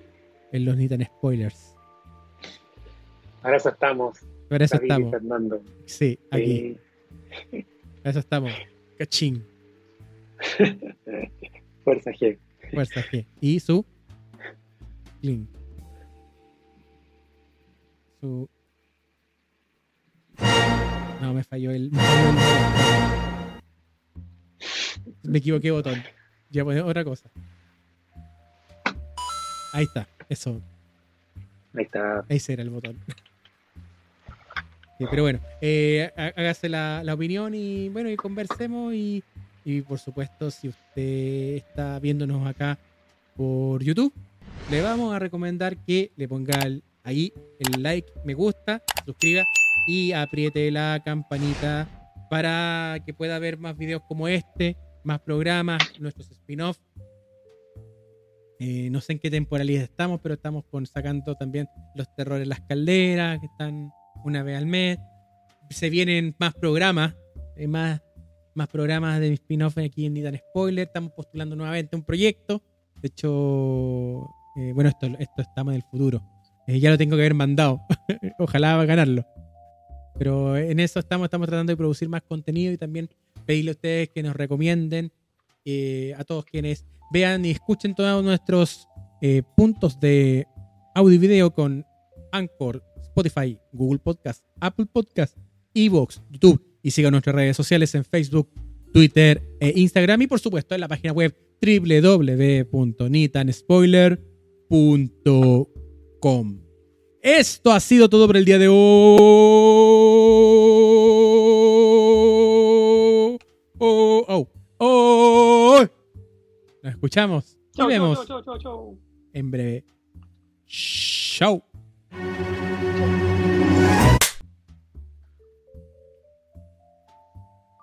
en los Nitan Spoilers. Para eso estamos. Para eso estamos. Sí, aquí. Para eso estamos. Cachín. Fuerza G. Fuerza G. Y su. Link. Su. No, me falló el. Me, falló el... me equivoqué botón. Ya poner otra cosa. Ahí está, eso. Ahí está. Ahí será el botón. pero bueno, eh, hágase la, opinión y bueno, y conversemos y, y por supuesto, si usted está viéndonos acá por YouTube, le vamos a recomendar que le ponga ahí el like, me gusta, suscriba y apriete la campanita para que pueda ver más videos como este, más programas, nuestros spin-offs eh, no sé en qué temporalidad estamos, pero estamos con, sacando también los terrores las calderas, que están una vez al mes. Se vienen más programas, eh, más, más programas de spin-off aquí en Nidan Spoiler. Estamos postulando nuevamente un proyecto. De hecho, eh, bueno, esto, esto estamos en el futuro. ya lo tengo que haber mandado. Ojalá va a ganarlo. Pero en eso estamos, estamos tratando de producir más contenido y también pedirle a ustedes que nos recomienden a todos quienes vean y escuchen todos nuestros eh, puntos de audio y video con Anchor, Spotify, Google Podcast, Apple Podcast, Evox, YouTube y sigan nuestras redes sociales en Facebook, Twitter e Instagram y por supuesto en la página web www.nitanspoiler.com. Esto ha sido todo por el día de hoy. Oh, oh, oh. Nos escuchamos. Nos vemos. En breve. Chau.